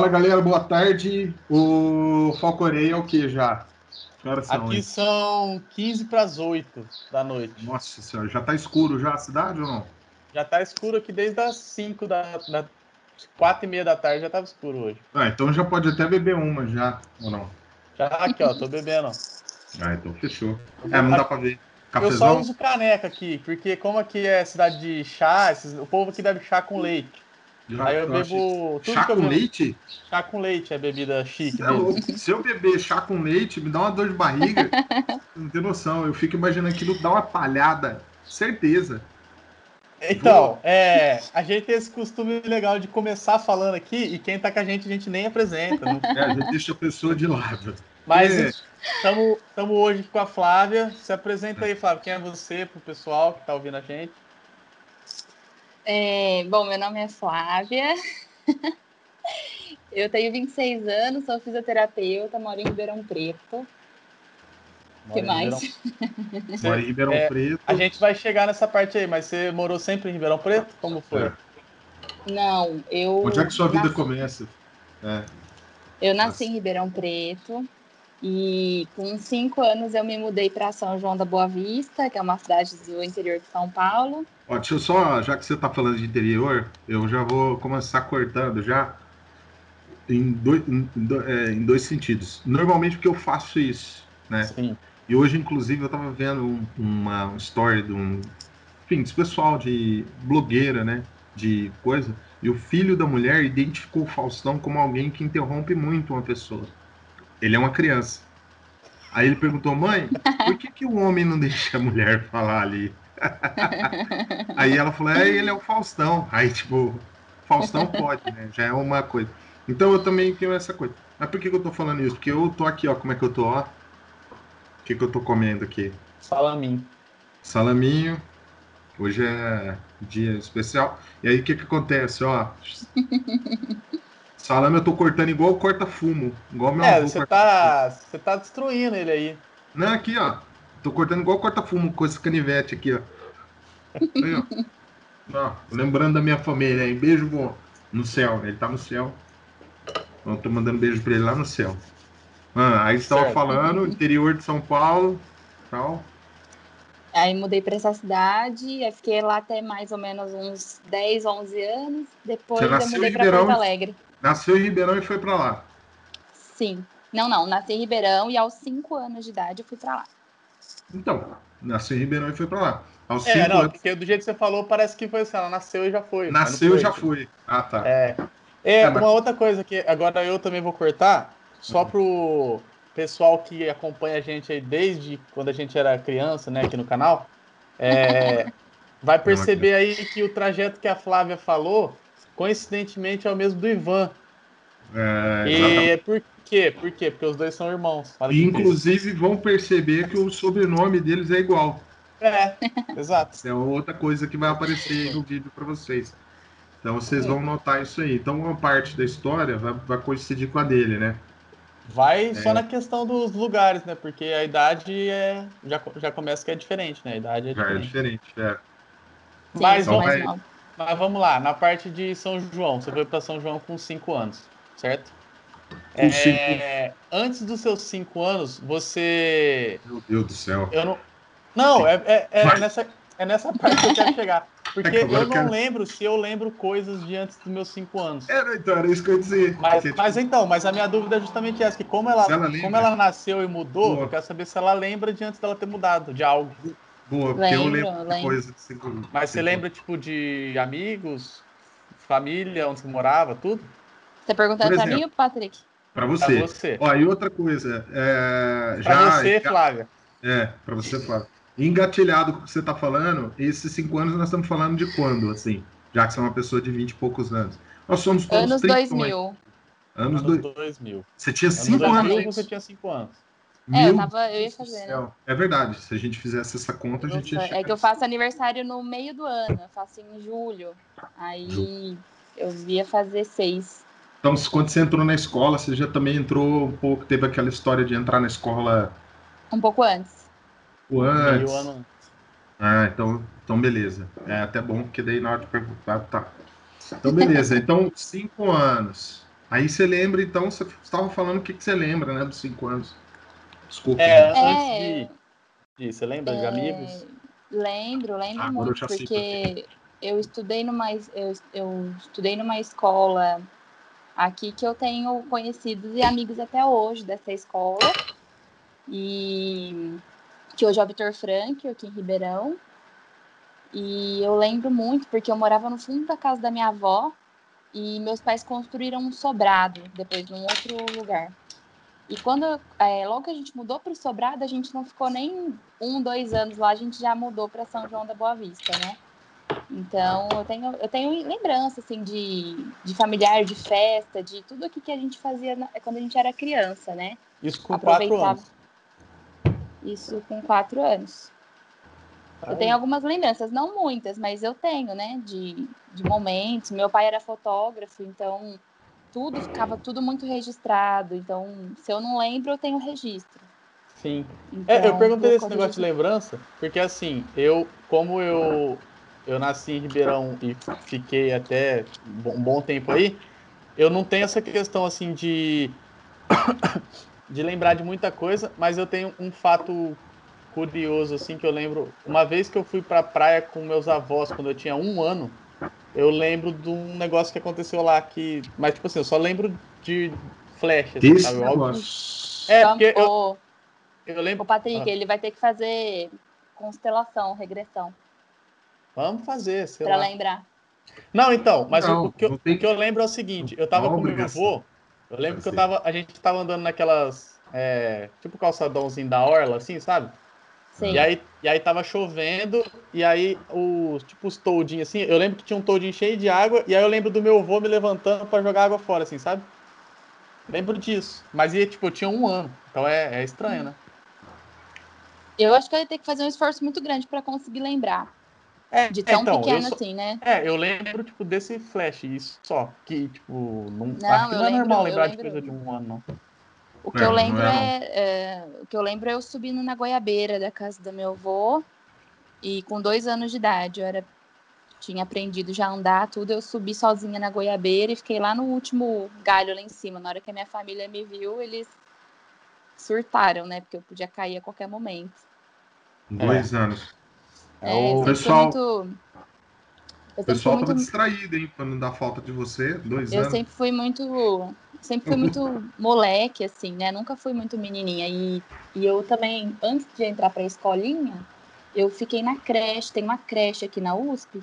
Fala galera, boa tarde. O Falcorei é o que já? São, Aqui são 15 para as 8 da noite. Nossa senhora, já tá escuro já a cidade ou não? Já tá escuro aqui desde as 5 da, da 4 e meia da tarde já tava escuro hoje. Ah, então já pode até beber uma já, ou não? Já aqui, ó, tô bebendo. Ah, então fechou. É, não dá pra ver. Cafezão? Eu só uso caneca aqui, porque como aqui é cidade de chá, o povo aqui bebe chá com leite. Já, Aí eu, bebo. Chá com leite? Chá com leite é bebida chique. É Se eu beber chá com leite, me dá uma dor de barriga. não tem noção. Eu fico imaginando aquilo dá uma palhada. Certeza. Então, é, a gente tem esse costume legal de começar falando aqui e quem tá com a gente, a gente nem apresenta. Né? É, a gente deixa a pessoa de lado. Mas estamos é. hoje com a Flávia. Se apresenta aí, Flávia. Quem é você para o pessoal que está ouvindo a gente? É, bom, meu nome é Flávia. Eu tenho 26 anos, sou fisioterapeuta, moro em Ribeirão Preto. O que mais? Moro em Ribeirão é, Preto. A gente vai chegar nessa parte aí, mas você morou sempre em Ribeirão Preto? Como foi? É. Não, eu. Onde é que sua vida nasci... começa? É. Eu nasci em Ribeirão Preto e com cinco anos eu me mudei para São João da Boa Vista, que é uma cidade do interior de São Paulo. Ó, deixa eu só, já que você está falando de interior, eu já vou começar cortando já em dois, em, é, em dois sentidos. Normalmente porque eu faço isso, né? Sim. E hoje, inclusive, eu estava vendo um, uma story de um. Enfim, desse pessoal de blogueira, né? De coisa. E o filho da mulher identificou o Faustão como alguém que interrompe muito uma pessoa. Ele é uma criança. Aí ele perguntou, mãe, por que, que o homem não deixa a mulher falar ali? Aí ela falou, é, ele é o Faustão. Aí, tipo, Faustão pode, né? Já é uma coisa. Então eu também tenho essa coisa. Mas por que, que eu tô falando isso? Porque eu tô aqui, ó, como é que eu tô, ó que, que eu tô comendo aqui? Salaminho. Salaminho. Hoje é dia especial. E aí o que, que acontece, ó? Salame eu tô cortando igual corta fumo. Igual meu é, você tá, você tá destruindo ele aí. Não, aqui, ó. Tô cortando igual corta fumo com esse canivete aqui, ó. Aí, ó. ó lembrando da minha família aí. Beijo bom. No céu? Ele tá no céu. Eu tô mandando beijo pra ele lá no céu. Ah, aí estava falando, interior de São Paulo, tal. Aí mudei para essa cidade, aí fiquei lá até mais ou menos uns 10, 11 anos. Depois eu mudei para Porto Alegre. Nasceu em Ribeirão e foi para lá? Sim. Não, não, nasci em Ribeirão e aos 5 anos de idade eu fui para lá. Então, nasceu em Ribeirão e foi para lá. Aos é, não, anos... porque do jeito que você falou, parece que foi assim, ela nasceu e já foi. Nasceu e já foi. Ah, tá. É. É, é uma mas... outra coisa que agora eu também vou cortar, só pro pessoal que acompanha a gente aí desde quando a gente era criança, né, aqui no canal, é, vai perceber aí que o trajeto que a Flávia falou, coincidentemente, é o mesmo do Ivan. É, e por quê? Por quê? Porque os dois são irmãos. E, inclusive vão perceber que o sobrenome deles é igual. É, exato. É outra coisa que vai aparecer no vídeo para vocês. Então vocês vão notar isso aí. Então uma parte da história vai, vai coincidir com a dele, né? Vai é. só na questão dos lugares, né? Porque a idade é, já, já começa que é diferente, né? A idade é diferente. Já é diferente, é. Mas, então, vamos, vai... mas vamos lá, na parte de São João, você foi para São João com 5 anos, certo? É, cinco... Antes dos seus 5 anos, você. Meu Deus do céu. Eu não. Não, é, é, é nessa, é nessa parte que eu quero chegar. Porque é eu não quero... lembro se eu lembro coisas de antes dos meus cinco anos. Era, então, era isso que eu ia dizer. Mas, porque, mas tipo... então, mas a minha dúvida é justamente essa, que como ela, ela como ela nasceu e mudou, Boa. eu quero saber se ela lembra de antes dela ter mudado, de algo. Boa, porque lembro, eu lembro, lembro. de coisas de cinco Mas você lembra, tipo, de amigos, família, onde você morava, tudo? Você perguntando pra mim ou Patrick? Pra você. Pra você. Ó, e outra coisa, é, já... Pra você, Flávia. É, pra você, Flávia engatilhado com o que você está falando, esses cinco anos nós estamos falando de quando, assim? Já que você é uma pessoa de 20 e poucos anos. Nós somos todos Anos 2000. Anos, anos 2000. Você tinha 5 anos. Você tinha 5 anos. É, eu, tava, eu ia fazer. Né? É verdade, se a gente fizesse essa conta, a gente ia É que eu faço aniversário no meio do ano, eu faço em julho. Aí eu ia fazer seis. Então, quando você entrou na escola, você já também entrou um pouco, teve aquela história de entrar na escola. Um pouco antes. O antes. Ano... Ah, então, então beleza. É até bom, porque daí na hora de perguntar, tá. Então, beleza. Então, cinco anos. Aí você lembra, então, você estava falando o que, que você lembra, né, dos cinco anos. Desculpa. É, antes de, de. Você lembra é... de amigos? Lembro, lembro ah, muito, porque eu estudei numa eu, eu estudei numa escola aqui que eu tenho conhecidos e amigos até hoje dessa escola. E que hoje é o Vitor Frank, aqui em Ribeirão. E eu lembro muito porque eu morava no fundo da casa da minha avó e meus pais construíram um sobrado depois num outro lugar. E quando é, logo que a gente mudou para o Sobrado, a gente não ficou nem um, dois anos lá, a gente já mudou para São João da Boa Vista, né? Então eu tenho, eu tenho lembrança assim de, de familiar, de festa, de tudo aqui que a gente fazia na, quando a gente era criança, né? Isso com quatro anos. Isso com quatro anos. Eu tenho algumas lembranças, não muitas, mas eu tenho, né? De, de momentos. Meu pai era fotógrafo, então tudo ficava tudo muito registrado. Então, se eu não lembro, eu tenho registro. Sim. Então, é, eu perguntei esse negócio de lembrança, porque assim, eu, como eu, eu nasci em Ribeirão e fiquei até um bom tempo aí, eu não tenho essa questão assim de de lembrar de muita coisa, mas eu tenho um fato curioso assim que eu lembro. Uma vez que eu fui para a praia com meus avós quando eu tinha um ano, eu lembro de um negócio que aconteceu lá que. Mas, tipo assim, eu só lembro de flash. Assim, Isso sabe? Óbvio. É, porque eu, eu lembro. O Patrick, ah. ele vai ter que fazer constelação, regressão. Vamos fazer, sei pra lá. lembrar. Não, então, mas não, o, que eu, o, que eu, lembro é o seguinte: eu tava com meu avô, eu lembro que eu tava, a gente tava andando naquelas. É, tipo calçadãozinho da orla, assim, sabe? Sim. E aí, e aí tava chovendo, e aí os, tipo, os toldinhos assim, eu lembro que tinha um toldinho cheio de água, e aí eu lembro do meu avô me levantando para jogar água fora, assim, sabe? Lembro disso. Mas ia, tipo, eu tinha um ano, então é, é estranho, né? Eu acho que eu ia ter que fazer um esforço muito grande para conseguir lembrar. É, de tão então, pequeno só, assim, né? É, eu lembro, tipo, desse flash, isso só. Que, tipo, não, não acho que não é lembro, normal lembrar lembro... de coisa de um ano, não. O que, é, eu lembro é, é, o que eu lembro é eu subindo na goiabeira da casa do meu avô e com dois anos de idade, eu era tinha aprendido já a andar tudo, eu subi sozinha na goiabeira e fiquei lá no último galho lá em cima. Na hora que a minha família me viu, eles surtaram, né? Porque eu podia cair a qualquer momento. Dois é. anos. É, o pessoal, muito... o pessoal tava muito... distraído, hein? Pra não dar falta de você. Dois eu anos. Eu sempre fui muito sempre fui muito moleque, assim, né? Nunca fui muito menininha. E, e eu também, antes de entrar para a escolinha, eu fiquei na creche. Tem uma creche aqui na USP,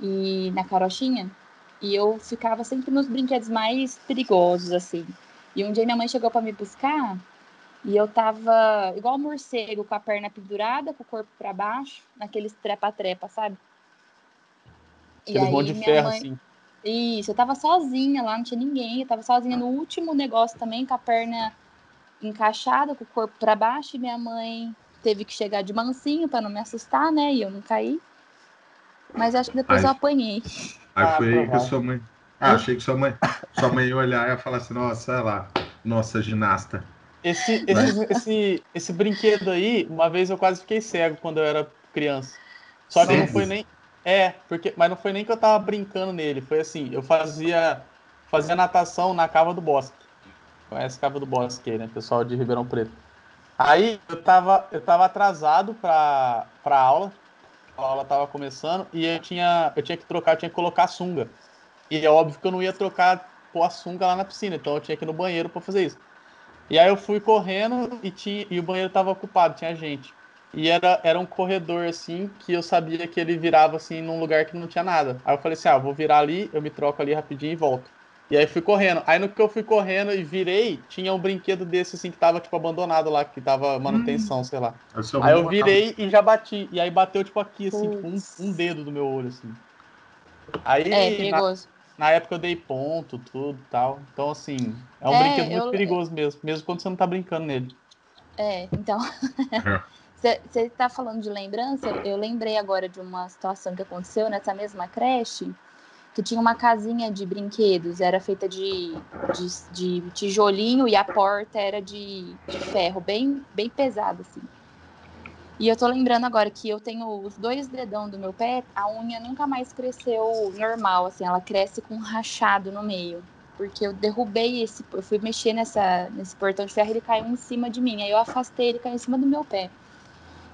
e na Carochinha. E eu ficava sempre nos brinquedos mais perigosos, assim. E um dia minha mãe chegou para me buscar e eu tava igual um morcego, com a perna pendurada, com o corpo para baixo, naqueles trepa-trepa, sabe? Aqueles monte de ferro, mãe... assim. Isso, eu tava sozinha lá, não tinha ninguém. Eu tava sozinha no último negócio também, com a perna encaixada, com o corpo para baixo, e minha mãe teve que chegar de mansinho para não me assustar, né? E eu não caí. Mas acho que depois aí, eu apanhei. Aí ah, foi aí que a sua mãe. Ah, achei que sua mãe, sua mãe ia olhar e ia falar assim, nossa, olha lá, nossa ginasta. Esse, esse, esse, esse, brinquedo aí, uma vez eu quase fiquei cego quando eu era criança. Só que não foi nem. É, porque, mas não foi nem que eu tava brincando nele, foi assim, eu fazia fazia natação na Cava do Bosque. Conhece Cava do Bosque aí, né, pessoal de Ribeirão Preto. Aí eu tava, eu tava atrasado pra, pra aula, a aula tava começando, e eu tinha, eu tinha que trocar, eu tinha que colocar a sunga. E é óbvio que eu não ia trocar pôr a sunga lá na piscina, então eu tinha que ir no banheiro para fazer isso. E aí eu fui correndo e, tinha, e o banheiro tava ocupado, tinha gente. E era, era um corredor, assim, que eu sabia que ele virava, assim, num lugar que não tinha nada. Aí eu falei assim, ah, vou virar ali, eu me troco ali rapidinho e volto. E aí fui correndo. Aí no que eu fui correndo e virei, tinha um brinquedo desse, assim, que tava, tipo, abandonado lá, que tava manutenção, hum. sei lá. Aí eu virei e já bati. E aí bateu, tipo, aqui, assim, tipo, um, um, dedo do meu olho, assim. Aí, é, perigoso. Na, na, época eu dei ponto, tudo tal. Então, assim, é um é, brinquedo muito eu... perigoso mesmo, mesmo quando você não tá brincando nele. É, então. Você está falando de lembrança? Eu lembrei agora de uma situação que aconteceu nessa mesma creche, que tinha uma casinha de brinquedos, era feita de, de, de tijolinho e a porta era de, de ferro, bem, bem pesada, assim. E eu tô lembrando agora que eu tenho os dois dedão do meu pé, a unha nunca mais cresceu normal, assim, ela cresce com um rachado no meio. porque eu derrubei esse, eu fui mexer nessa, nesse portão de ferro, ele caiu em cima de mim. Aí eu afastei, ele caiu em cima do meu pé.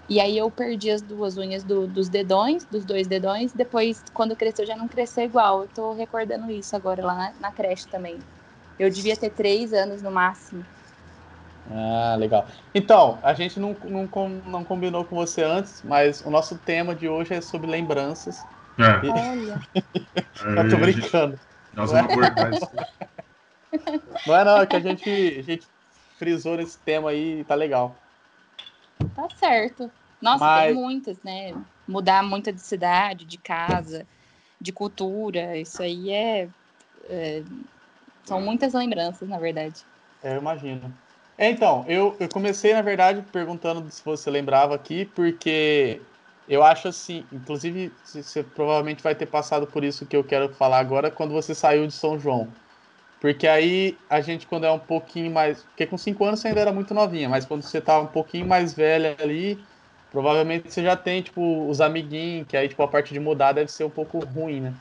E aí eu perdi as duas unhas do, dos dedões, dos dois dedões. Depois, quando cresceu, já não cresceu igual. Eu tô recordando isso agora lá na, na creche também. Eu devia ter três anos no máximo. Ah, legal. Então, a gente não, não, não combinou com você antes, mas o nosso tema de hoje é sobre lembranças. É. E... Olha. Eu tô brincando. Nós vamos abordar isso. Não é não, é que a gente, a gente frisou nesse tema aí e tá legal. Tá certo. Nossa, Mas... tem muitas, né? Mudar muito de cidade, de casa, de cultura, isso aí é, é... São muitas lembranças, na verdade. É, eu imagino. É, então, eu, eu comecei, na verdade, perguntando se você lembrava aqui, porque eu acho assim, inclusive, você provavelmente vai ter passado por isso que eu quero falar agora, quando você saiu de São João. Porque aí a gente, quando é um pouquinho mais. Porque com 5 anos você ainda era muito novinha, mas quando você tá um pouquinho mais velha ali, provavelmente você já tem, tipo, os amiguinhos, que aí, tipo, a parte de mudar deve ser um pouco ruim, né?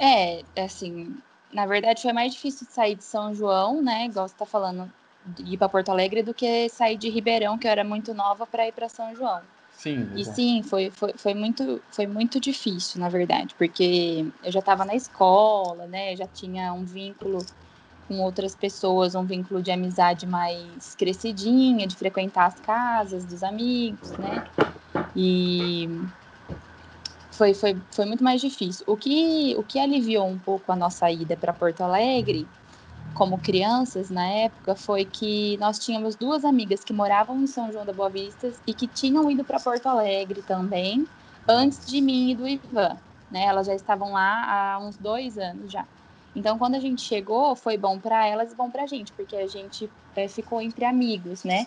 É, assim, na verdade foi mais difícil sair de São João, né? Igual você tá falando, de ir para Porto Alegre, do que sair de Ribeirão, que eu era muito nova, para ir para São João. Sim. E sim, foi, foi, foi, muito, foi muito difícil, na verdade, porque eu já estava na escola, né? Já tinha um vínculo com outras pessoas, um vínculo de amizade mais crescidinha, de frequentar as casas dos amigos, né? E foi, foi, foi muito mais difícil. O que, o que aliviou um pouco a nossa ida para Porto Alegre como crianças na época foi que nós tínhamos duas amigas que moravam em São João da Boa Vista e que tinham ido para Porto Alegre também antes de mim e do Ivan. Né? Elas já estavam lá há uns dois anos já. Então, quando a gente chegou, foi bom para elas e bom para a gente, porque a gente é, ficou entre amigos, né?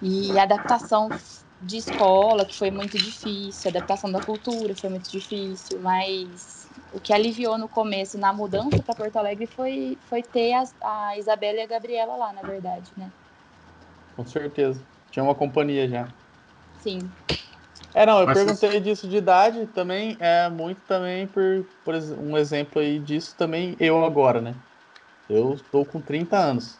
E a adaptação de escola, que foi muito difícil, a adaptação da cultura foi muito difícil, mas o que aliviou no começo, na mudança para Porto Alegre, foi, foi ter a, a Isabela e a Gabriela lá, na verdade, né? Com certeza. Tinha uma companhia já. Sim. É, não, eu Mas perguntei você... disso de idade também, é muito também por, por um exemplo aí disso também eu agora, né? Eu estou com 30 anos.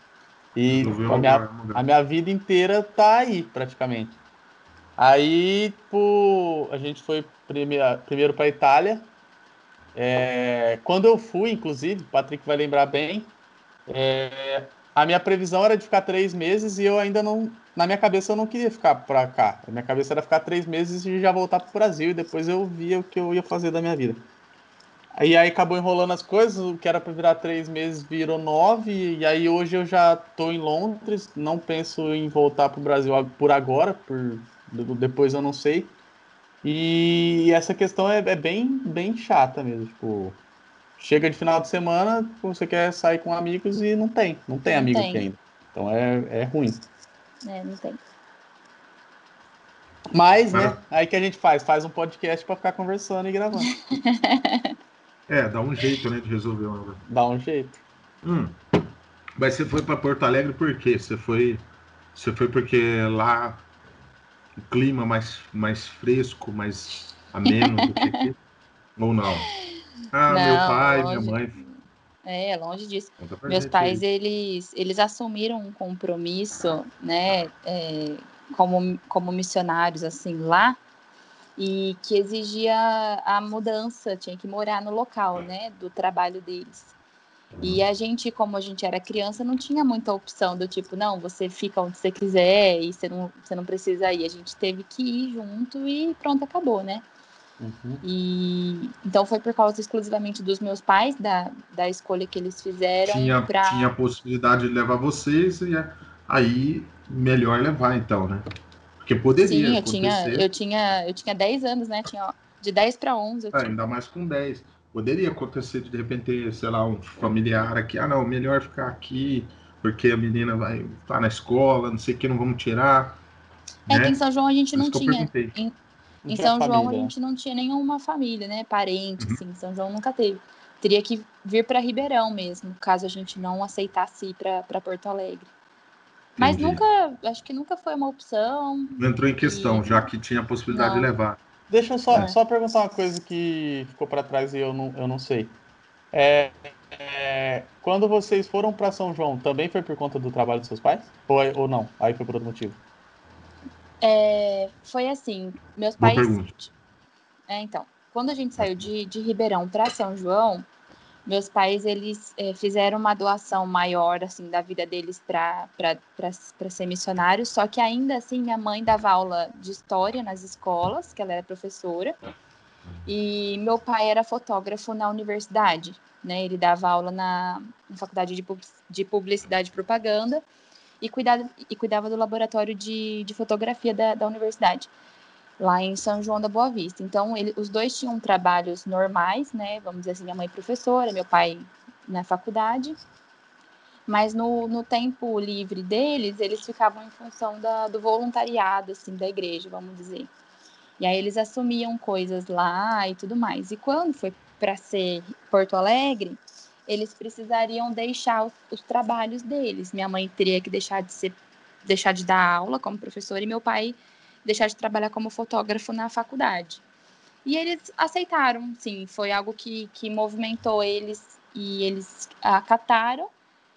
E a minha, a minha vida inteira tá aí, praticamente. Aí, tipo, a gente foi primeiro, primeiro para Itália, é, quando eu fui, inclusive, o Patrick vai lembrar bem, é, a minha previsão era de ficar três meses e eu ainda não. Na minha cabeça eu não queria ficar para cá. Na minha cabeça era ficar três meses e já voltar para o Brasil e depois eu via o que eu ia fazer da minha vida. Aí, aí acabou enrolando as coisas, o que era para virar três meses virou nove, e aí hoje eu já estou em Londres, não penso em voltar para o Brasil por agora, por depois eu não sei. E essa questão é, é, bem, bem chata mesmo. Tipo, chega de final de semana, você quer sair com amigos e não tem. Não tem não amigo tem. aqui ainda. Então é, é ruim. É, não tem. Mas, né? Aí que a gente faz? Faz um podcast para ficar conversando e gravando. é, dá um jeito, né, de resolver uma. Dá um jeito. Hum. Mas você foi para Porto Alegre por quê? Você foi, você foi porque lá o clima mais, mais fresco, mais ameno do que aqui? Ou não? Ah, não, meu pai, longe, minha mãe. É, longe disso. Meus pais, eles, eles assumiram um compromisso, né, é, como, como missionários, assim, lá, e que exigia a mudança, tinha que morar no local, né, do trabalho deles. E a gente, como a gente era criança, não tinha muita opção do tipo, não, você fica onde você quiser e você não, você não precisa ir. A gente teve que ir junto e pronto, acabou, né? Uhum. E então foi por causa exclusivamente dos meus pais, da, da escolha que eles fizeram. Tinha, pra... tinha a possibilidade de levar vocês e aí melhor levar, então, né? Porque poderia. Sim, eu tinha, eu tinha, eu tinha 10 anos, né? Tinha de 10 para 11. É, ainda mais com 10 poderia acontecer de, de repente, sei lá, um familiar aqui, ah não, melhor ficar aqui, porque a menina vai estar tá na escola, não sei o que, não vamos tirar. É né? que em São João a gente não tinha. Em, em São João a gente não tinha nenhuma família, né? Parente, uhum. assim, São João nunca teve. Teria que vir para Ribeirão mesmo, caso a gente não aceitasse ir para Porto Alegre. Mas Entendi. nunca, acho que nunca foi uma opção. Não entrou em questão, e... já que tinha a possibilidade não. de levar. Deixa eu só, é. só perguntar uma coisa que ficou para trás e eu não, eu não sei. É, é, quando vocês foram para São João, também foi por conta do trabalho dos seus pais? Ou, ou não? Aí foi por outro motivo? É, foi assim, meus pais. É, então, quando a gente saiu de, de Ribeirão para São João, meus pais eles é, fizeram uma doação maior assim da vida deles para ser missionários, só que ainda assim minha mãe dava aula de história nas escolas, que ela era professora, e meu pai era fotógrafo na universidade, né? Ele dava aula na, na faculdade de, de publicidade e propaganda e cuidava, e cuidava do laboratório de, de fotografia da, da universidade lá em São João da Boa Vista. Então, ele, os dois tinham trabalhos normais, né? Vamos dizer assim, minha mãe professora, meu pai na faculdade. Mas no, no tempo livre deles, eles ficavam em função da, do voluntariado, assim, da igreja, vamos dizer. E aí eles assumiam coisas lá e tudo mais. E quando foi para ser Porto Alegre, eles precisariam deixar os, os, trabalhos deles. Minha mãe teria que deixar de ser, deixar de dar aula como professora e meu pai deixar de trabalhar como fotógrafo na faculdade. E eles aceitaram, sim, foi algo que, que movimentou eles e eles acataram.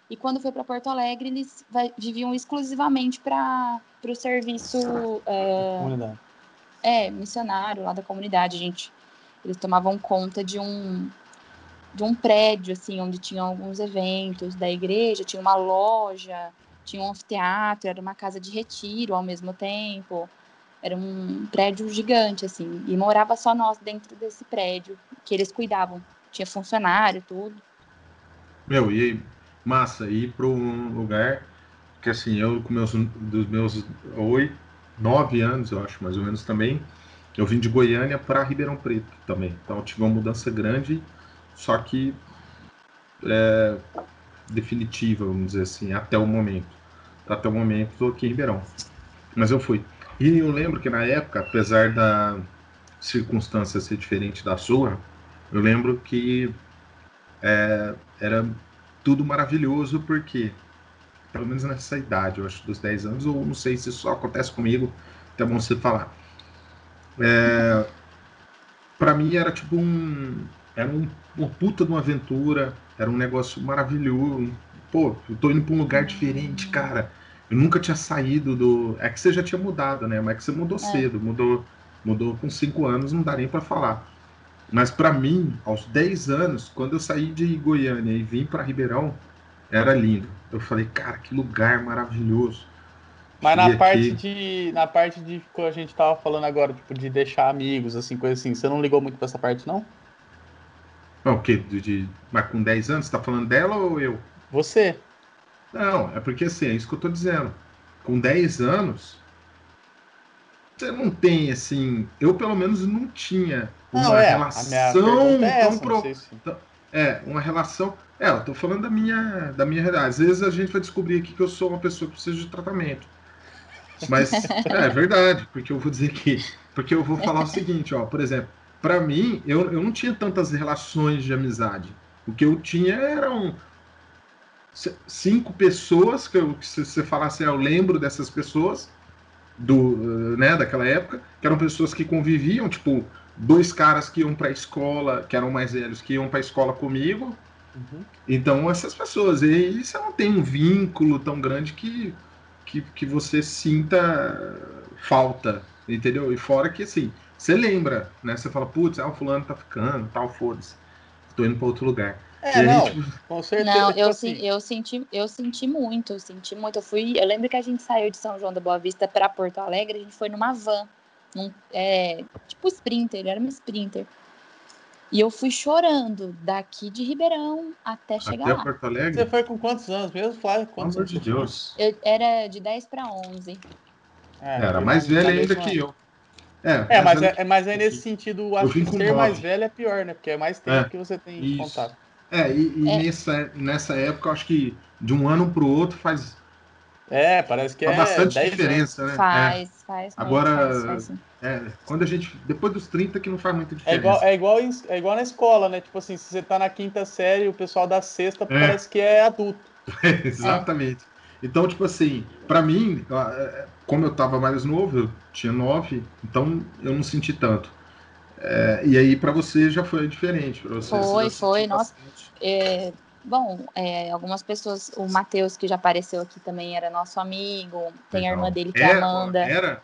E quando foi para Porto Alegre, eles viviam exclusivamente para o serviço é, é, missionário lá da comunidade. gente, eles tomavam conta de um de um prédio assim onde tinham alguns eventos da igreja, tinha uma loja, tinha um anfiteatro, era uma casa de retiro ao mesmo tempo. Era um prédio gigante, assim, e morava só nós dentro desse prédio, que eles cuidavam. Tinha funcionário, tudo. Meu, e massa, ir para um lugar que, assim, eu com meus, dos meus oito, nove anos, eu acho, mais ou menos também, eu vim de Goiânia para Ribeirão Preto também. Então, tive uma mudança grande, só que é, definitiva, vamos dizer assim, até o momento. Até o momento, estou aqui em Ribeirão. Mas eu fui. E eu lembro que na época, apesar da circunstância ser diferente da sua, eu lembro que é, era tudo maravilhoso porque, pelo menos nessa idade, eu acho dos 10 anos, ou não sei se só acontece comigo, até bom você falar. É, para mim era tipo um. Era um, uma puta de uma aventura, era um negócio maravilhoso. Pô, eu tô indo pra um lugar diferente, cara eu nunca tinha saído do. É que você já tinha mudado, né? Mas é que você mudou é. cedo, mudou, mudou com 5 anos, não dá nem para falar. Mas para mim, aos 10 anos, quando eu saí de Goiânia e vim para Ribeirão, era lindo. Eu falei, cara, que lugar maravilhoso. Mas na parte de. Na parte de que a gente tava falando agora, tipo, de deixar amigos, assim, coisa assim, você não ligou muito pra essa parte, não? Não, o quê? De, de, mas com 10 anos, você tá falando dela ou eu? Você. Não, é porque assim, é isso que eu tô dizendo. Com 10 anos, você não tem assim. Eu pelo menos não tinha uma não, é, relação é tão pro... É, uma relação. É, eu tô falando da minha, da minha realidade. Às vezes a gente vai descobrir aqui que eu sou uma pessoa que precisa de tratamento. Mas é, é verdade, porque eu vou dizer que. Porque eu vou falar o seguinte, ó, por exemplo, para mim, eu, eu não tinha tantas relações de amizade. O que eu tinha eram cinco pessoas que, eu, que se você falasse, assim, eu lembro dessas pessoas do, né, daquela época, que eram pessoas que conviviam, tipo, dois caras que iam para a escola, que eram mais velhos, que iam para a escola comigo. Uhum. Então, essas pessoas. E você não tem um vínculo tão grande que, que, que você sinta falta, entendeu? E fora que, assim, você lembra, né? Você fala, putz, ah, o fulano tá ficando, tal, foda-se. Tô indo para outro lugar. É, não, gente... com certeza. Não, tipo eu, assim... eu, senti, eu senti muito, eu senti muito. Eu fui, eu lembro que a gente saiu de São João da Boa Vista para Porto Alegre, a gente foi numa van, num, é, tipo sprinter, era uma sprinter. E eu fui chorando daqui de Ribeirão até chegar até lá. Porto Alegre? Você foi com quantos anos mesmo, Flávio? Quantos Pelo amor de Deus. Eu era de 10 para 11. É, era mais velha ainda que eu. É, é mas, é, mas é nesse sentido, acho que ser mais velho é pior, né? Porque é mais tempo é, que você tem isso. contato. É, e, e é. Nessa, nessa época, eu acho que de um ano para o outro faz. É, parece que faz é. bastante diferença, né? Faz, é. faz. Agora, faz, faz, é, quando a gente. Depois dos 30 que não faz muita diferença. É igual, é, igual, em, é igual na escola, né? Tipo assim, se você tá na quinta série, o pessoal da sexta é. parece que é adulto. Exatamente. Então, tipo assim, para mim, é, como eu tava mais novo, eu tinha nove, então eu não senti tanto. É, e aí para você já foi diferente. Você, foi, foi. Nossa, é, bom, é, algumas pessoas, o Matheus que já apareceu aqui também era nosso amigo. Tem Legal. a irmã dele que é a Amanda. Era?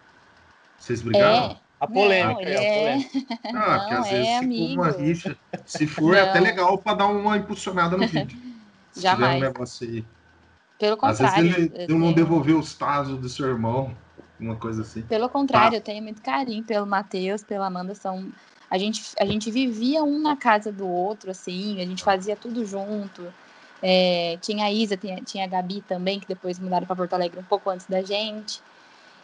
Vocês brigaram? É. A polêmica, não, é, a polêmica. Ah, não, porque às vezes é se for uma rixa, se for, é até legal para dar uma impulsionada no vídeo. Jamais. Um negócio aí. Pelo contrário. Às vezes ele, ele não devolveu os tazos do seu irmão, uma coisa assim. Pelo contrário, tá. eu tenho muito carinho pelo Matheus, pela Amanda, são a gente, a gente vivia um na casa do outro, assim, a gente fazia tudo junto. É, tinha a Isa, tinha, tinha a Gabi também, que depois mudaram para Porto Alegre um pouco antes da gente.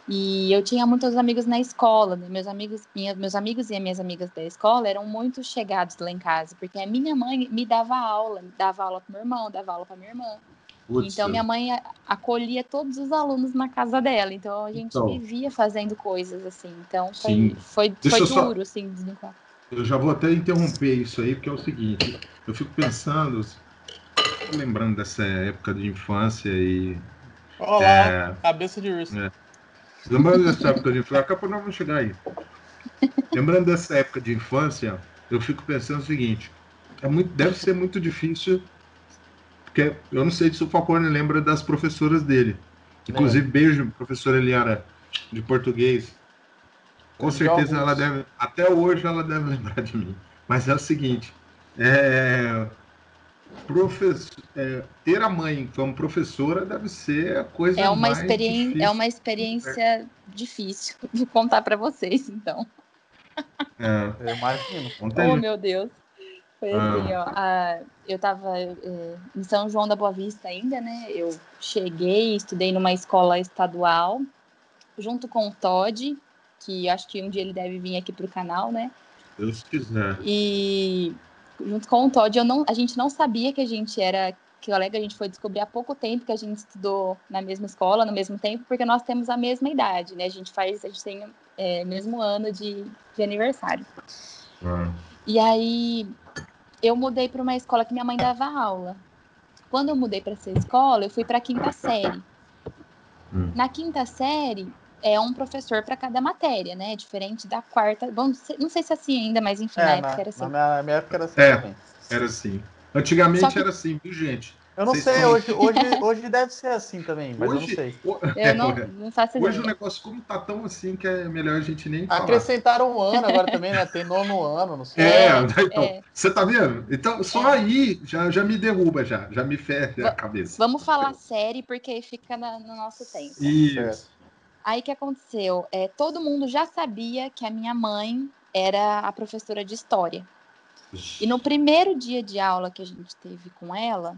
E eu tinha muitos amigos na escola, né? meus amigos, minha, meus amigos e minhas amigas da escola eram muito chegados lá em casa, porque a minha mãe me dava aula, dava aula para meu irmão, dava aula para minha irmã. Putz, então minha mãe acolhia todos os alunos na casa dela, então a gente então, vivia fazendo coisas assim. Então foi, foi, foi duro, só... assim, Eu já vou até interromper isso aí, porque é o seguinte, eu fico pensando, lembrando dessa época de infância e. Olá, é, cabeça de urso. É, lembrando dessa época de infância, daqui a pouco nós vamos chegar aí. lembrando dessa época de infância, eu fico pensando o seguinte: é muito, deve ser muito difícil porque eu não sei se o Falcone lembra das professoras dele. Inclusive, é. beijo, professora Eliara, de português. Com certeza ela deve, até hoje ela deve lembrar de mim. Mas é o seguinte, é, professor, é, ter a mãe como professora deve ser a coisa é uma mais experiência, difícil. É uma experiência difícil de contar para vocês, então. É. Eu imagino. Oh, meu Deus. Foi assim, ah. ó. A, eu estava é, em São João da Boa Vista ainda, né? Eu cheguei, estudei numa escola estadual, junto com o Todd, que acho que um dia ele deve vir aqui para o canal, né? Deus quiser. E junto com o Todd, eu não, a gente não sabia que a gente era colega, a gente foi descobrir há pouco tempo que a gente estudou na mesma escola, no mesmo tempo, porque nós temos a mesma idade, né? A gente faz, a gente tem é, mesmo ano de, de aniversário. Ah. E aí eu mudei para uma escola que minha mãe dava aula. Quando eu mudei para essa escola, eu fui para a quinta série. Hum. Na quinta série, é um professor para cada matéria, né? Diferente da quarta. Bom, não sei se é assim ainda, mas enfim, é, na, época era assim. Na minha, minha época era assim. É, era assim. Antigamente que... era assim, viu, gente? Eu não Vocês sei, hoje, hoje, hoje deve ser assim também, mas hoje, eu não sei. Eu não, não faço Hoje o negócio como tá tão assim que é melhor a gente nem falar. Acrescentaram um ano agora também, né? Tem nono ano, não sei. É, é então, é. você tá vendo? Então, só é. aí já, já me derruba, já, já me ferra a cabeça. Vamos falar série, porque aí fica na, no nosso tempo. Isso. Aí que aconteceu? É, todo mundo já sabia que a minha mãe era a professora de história. E no primeiro dia de aula que a gente teve com ela,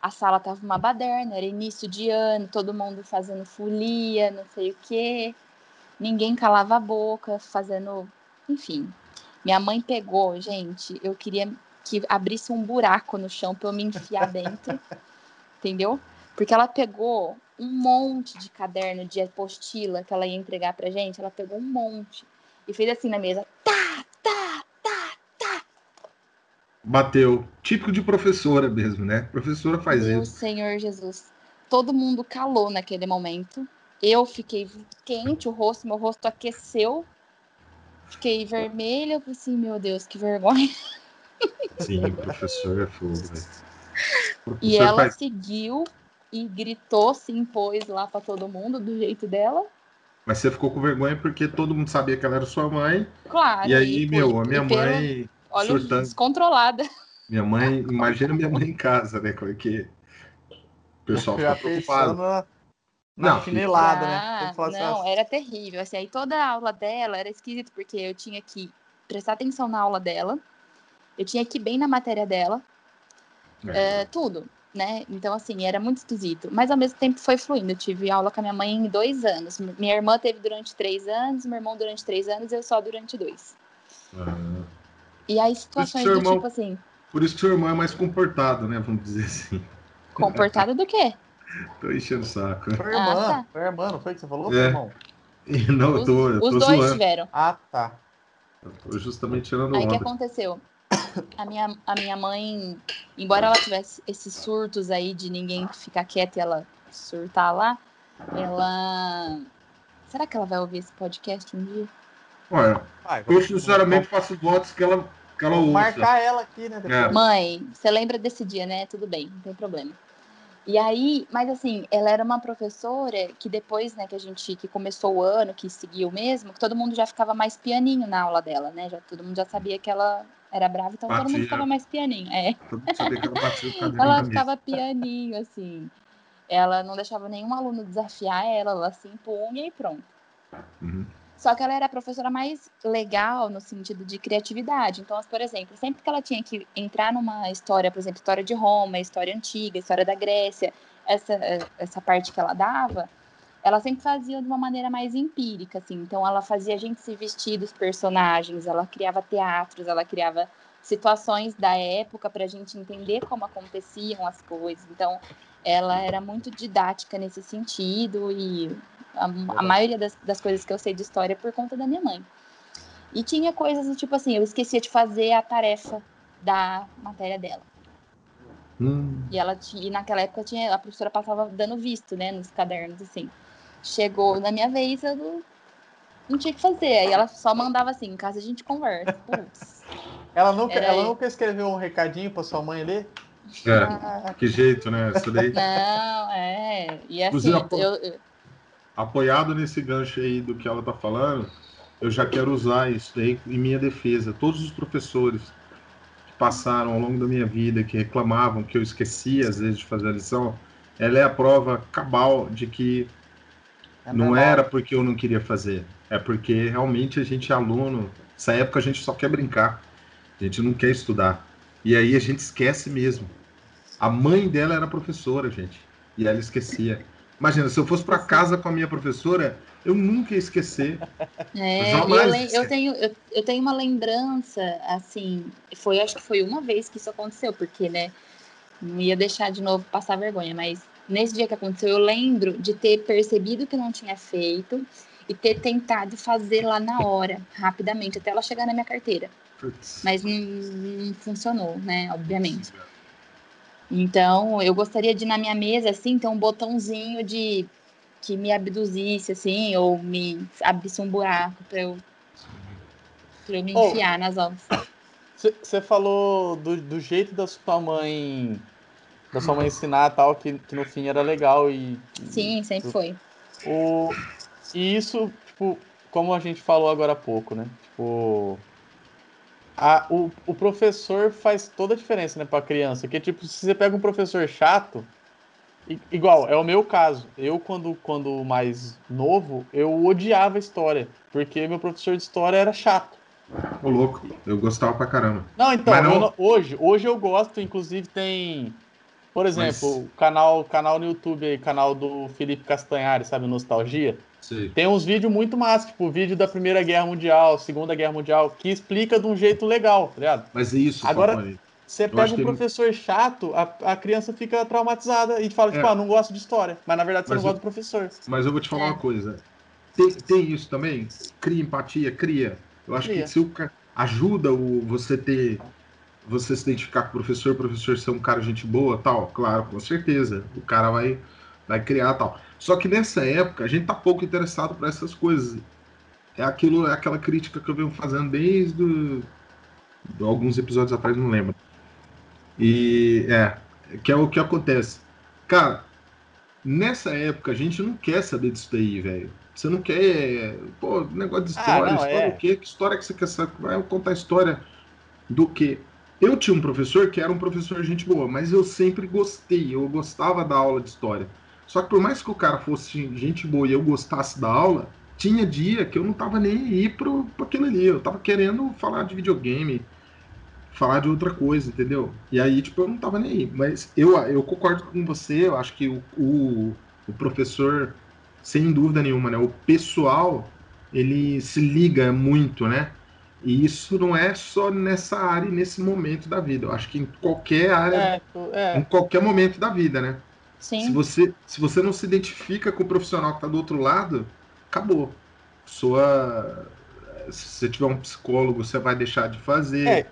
a sala tava uma baderna, era início de ano, todo mundo fazendo folia, não sei o quê. Ninguém calava a boca, fazendo. Enfim. Minha mãe pegou, gente, eu queria que abrisse um buraco no chão para eu me enfiar dentro. entendeu? Porque ela pegou um monte de caderno de apostila que ela ia entregar pra gente, ela pegou um monte e fez assim na mesa, tá, Bateu. Típico de professora mesmo, né? Professora faz Meu isso. Senhor Jesus. Todo mundo calou naquele momento. Eu fiquei quente, o rosto, meu rosto aqueceu. Fiquei vermelha. Eu falei assim, meu Deus, que vergonha. Sim, professor é fogo, velho. E ela faz... seguiu e gritou, se impôs lá para todo mundo do jeito dela. Mas você ficou com vergonha porque todo mundo sabia que ela era sua mãe. Claro. E aí, e, meu, a minha mãe. Olha, surtando. descontrolada. Minha mãe, imagina minha mãe em casa, né? Como é que o pessoal fica preocupado. Na, na não, chinelada, né? ah, né? Não, era terrível. Assim, aí toda a aula dela era esquisita, porque eu tinha que prestar atenção na aula dela, eu tinha que ir bem na matéria dela, é. uh, tudo, né? Então, assim, era muito esquisito. Mas ao mesmo tempo foi fluindo. Eu tive aula com a minha mãe em dois anos. Minha irmã teve durante três anos, meu irmão durante três anos, eu só durante dois. Ah. E aí situações do irmão, tipo assim. Por isso que seu irmão é mais comportado, né? Vamos dizer assim. Comportado do quê? tô enchendo o saco. Foi irmã, ah, tá. foi irmã, não foi que você falou? É. irmão? Não, eu tô, eu os, tô os dois tiveram. Ah, tá. Eu tô justamente tirando Aí o que aconteceu? A minha, a minha mãe, embora ela tivesse esses surtos aí de ninguém ficar quieto e ela surtar lá, ela. Será que ela vai ouvir esse podcast um dia? Olha, Vai, eu sinceramente faço votos que ela, que ela ouça. Marcar ela aqui, né? É. Mãe, você lembra desse dia, né? Tudo bem, não tem problema. E aí, mas assim, ela era uma professora que depois, né, que a gente que começou o ano, que seguiu mesmo, que todo mundo já ficava mais pianinho na aula dela, né? Já todo mundo já sabia que ela era brava, então Batia. todo mundo ficava mais pianinho. É. ela, ela ficava pianinho, assim. Ela não deixava nenhum aluno desafiar ela, ela se impunha e pronto. Uhum. Só que ela era a professora mais legal no sentido de criatividade. Então, por exemplo, sempre que ela tinha que entrar numa história, por exemplo, história de Roma, história antiga, história da Grécia, essa, essa parte que ela dava, ela sempre fazia de uma maneira mais empírica, assim. Então, ela fazia a gente se vestir dos personagens, ela criava teatros, ela criava situações da época para a gente entender como aconteciam as coisas. Então, ela era muito didática nesse sentido e a, a maioria das, das, coisas que eu sei de história é por conta da minha mãe. E tinha coisas do tipo assim, eu esquecia de fazer a tarefa da matéria dela. Hum. E ela e naquela época tinha, a professora passava dando visto, né, nos cadernos assim. Chegou na minha vez, eu não, não tinha que fazer. Aí ela só mandava assim, em casa a gente conversa. Putz. Ela nunca, ela nunca escreveu um recadinho para sua mãe ler? É, ah. que jeito, né? Isso daí. Não, é. E assim, eu, eu, apoiado nesse gancho aí do que ela está falando, eu já quero usar isso daí em minha defesa. Todos os professores que passaram ao longo da minha vida, que reclamavam que eu esquecia às vezes de fazer a lição, ela é a prova cabal de que é não era porque eu não queria fazer, é porque realmente a gente é aluno. Nessa época a gente só quer brincar, a gente não quer estudar. E aí a gente esquece mesmo. A mãe dela era professora, gente, e ela esquecia. Imagina, se eu fosse para casa com a minha professora, eu nunca ia esquecer. É, eu, eu, tenho, eu, eu, tenho uma lembrança, assim, foi, acho que foi uma vez que isso aconteceu, porque, né, não ia deixar de novo passar vergonha, mas nesse dia que aconteceu, eu lembro de ter percebido que não tinha feito e ter tentado fazer lá na hora, rapidamente, até ela chegar na minha carteira. Putz. Mas não, não funcionou, né, obviamente. Sim, então, eu gostaria de, na minha mesa, assim, ter um botãozinho de que me abduzisse, assim, ou me abrisse um buraco para eu, pra eu me enfiar oh, nas aulas. Você falou do, do jeito da sua mãe da sua mãe ensinar tal, que, que no fim era legal e. Sim, sempre foi. O, e isso, tipo, como a gente falou agora há pouco, né? Tipo, a, o, o professor faz toda a diferença, né, pra criança. Que, tipo, se você pega um professor chato, igual, é o meu caso. Eu, quando, quando mais novo, eu odiava história, porque meu professor de história era chato. Ô, louco, eu gostava pra caramba. Não, então, não... Eu, hoje, hoje eu gosto, inclusive tem, por exemplo, Mas... o canal, canal no YouTube aí, canal do Felipe Castanhari, sabe, Nostalgia? Sim. Tem uns vídeos muito massa, tipo, vídeo da Primeira Guerra Mundial, Segunda Guerra Mundial, que explica de um jeito legal, tá ligado? Mas é isso, Agora, você pega um professor chato, a, a criança fica traumatizada e fala, tipo, é. ah, não gosto de história. Mas na verdade você mas não eu, gosta do professor. Mas eu vou te falar é. uma coisa. Tem, tem isso também? Cria empatia, cria. Eu acho cria. que se o, ajuda o, você ter você se identificar com o professor, o professor ser um cara gente boa, tal, claro, com certeza. O cara vai, vai criar tal. Só que nessa época a gente tá pouco interessado por essas coisas. É aquilo, é aquela crítica que eu venho fazendo desde alguns episódios atrás, não lembro. E é, que é o que acontece. Cara, nessa época a gente não quer saber disso daí, velho. Você não quer, pô, negócio de história, ah, não, história é. o quê? Que história que você quer saber? Vai contar história do quê? Eu tinha um professor que era um professor gente boa, mas eu sempre gostei, eu gostava da aula de história. Só que por mais que o cara fosse gente boa e eu gostasse da aula, tinha dia que eu não tava nem aí pro, pro aquilo ali. Eu tava querendo falar de videogame, falar de outra coisa, entendeu? E aí, tipo, eu não tava nem aí. Mas eu, eu concordo com você, eu acho que o, o, o professor, sem dúvida nenhuma, né? O pessoal, ele se liga muito, né? E isso não é só nessa área e nesse momento da vida. Eu acho que em qualquer área, é, é. em qualquer momento da vida, né? Sim. Se você, se você não se identifica com o profissional que está do outro lado, acabou. Sua, se você tiver um psicólogo, você vai deixar de fazer. É.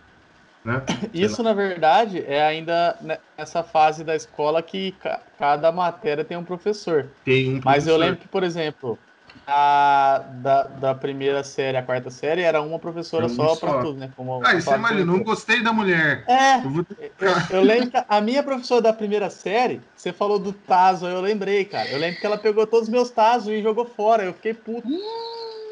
Né? Isso, na verdade, é ainda nessa fase da escola que cada matéria tem um professor. Tem um professor. Mas eu lembro que, por exemplo, a, da, da primeira série à quarta série era uma professora só, só. para tudo, né? Como ah, você imagina, não gostei da mulher. É, eu, vou... eu, eu, lembro que a minha professora da primeira série, você falou do Tazo, eu lembrei, cara. Eu lembro que ela pegou todos os meus Tazos e jogou fora, eu fiquei puto.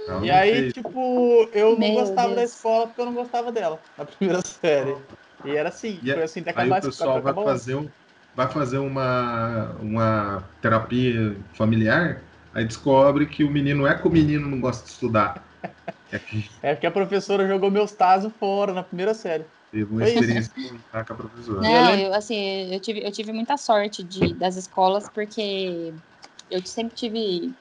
Não, e aí, tipo, eu não gostava Deus. da escola porque eu não gostava dela, na primeira série. E era assim, e foi assim até acabar Aí o pessoal vai fazer, um, vai fazer uma, uma terapia familiar Aí descobre que o menino é que o menino não gosta de estudar. É, que... é porque a professora jogou meus tazos fora na primeira série. Teve uma experiência com a professora. Não, eu, assim, eu tive, eu tive muita sorte de, das escolas, porque eu sempre tive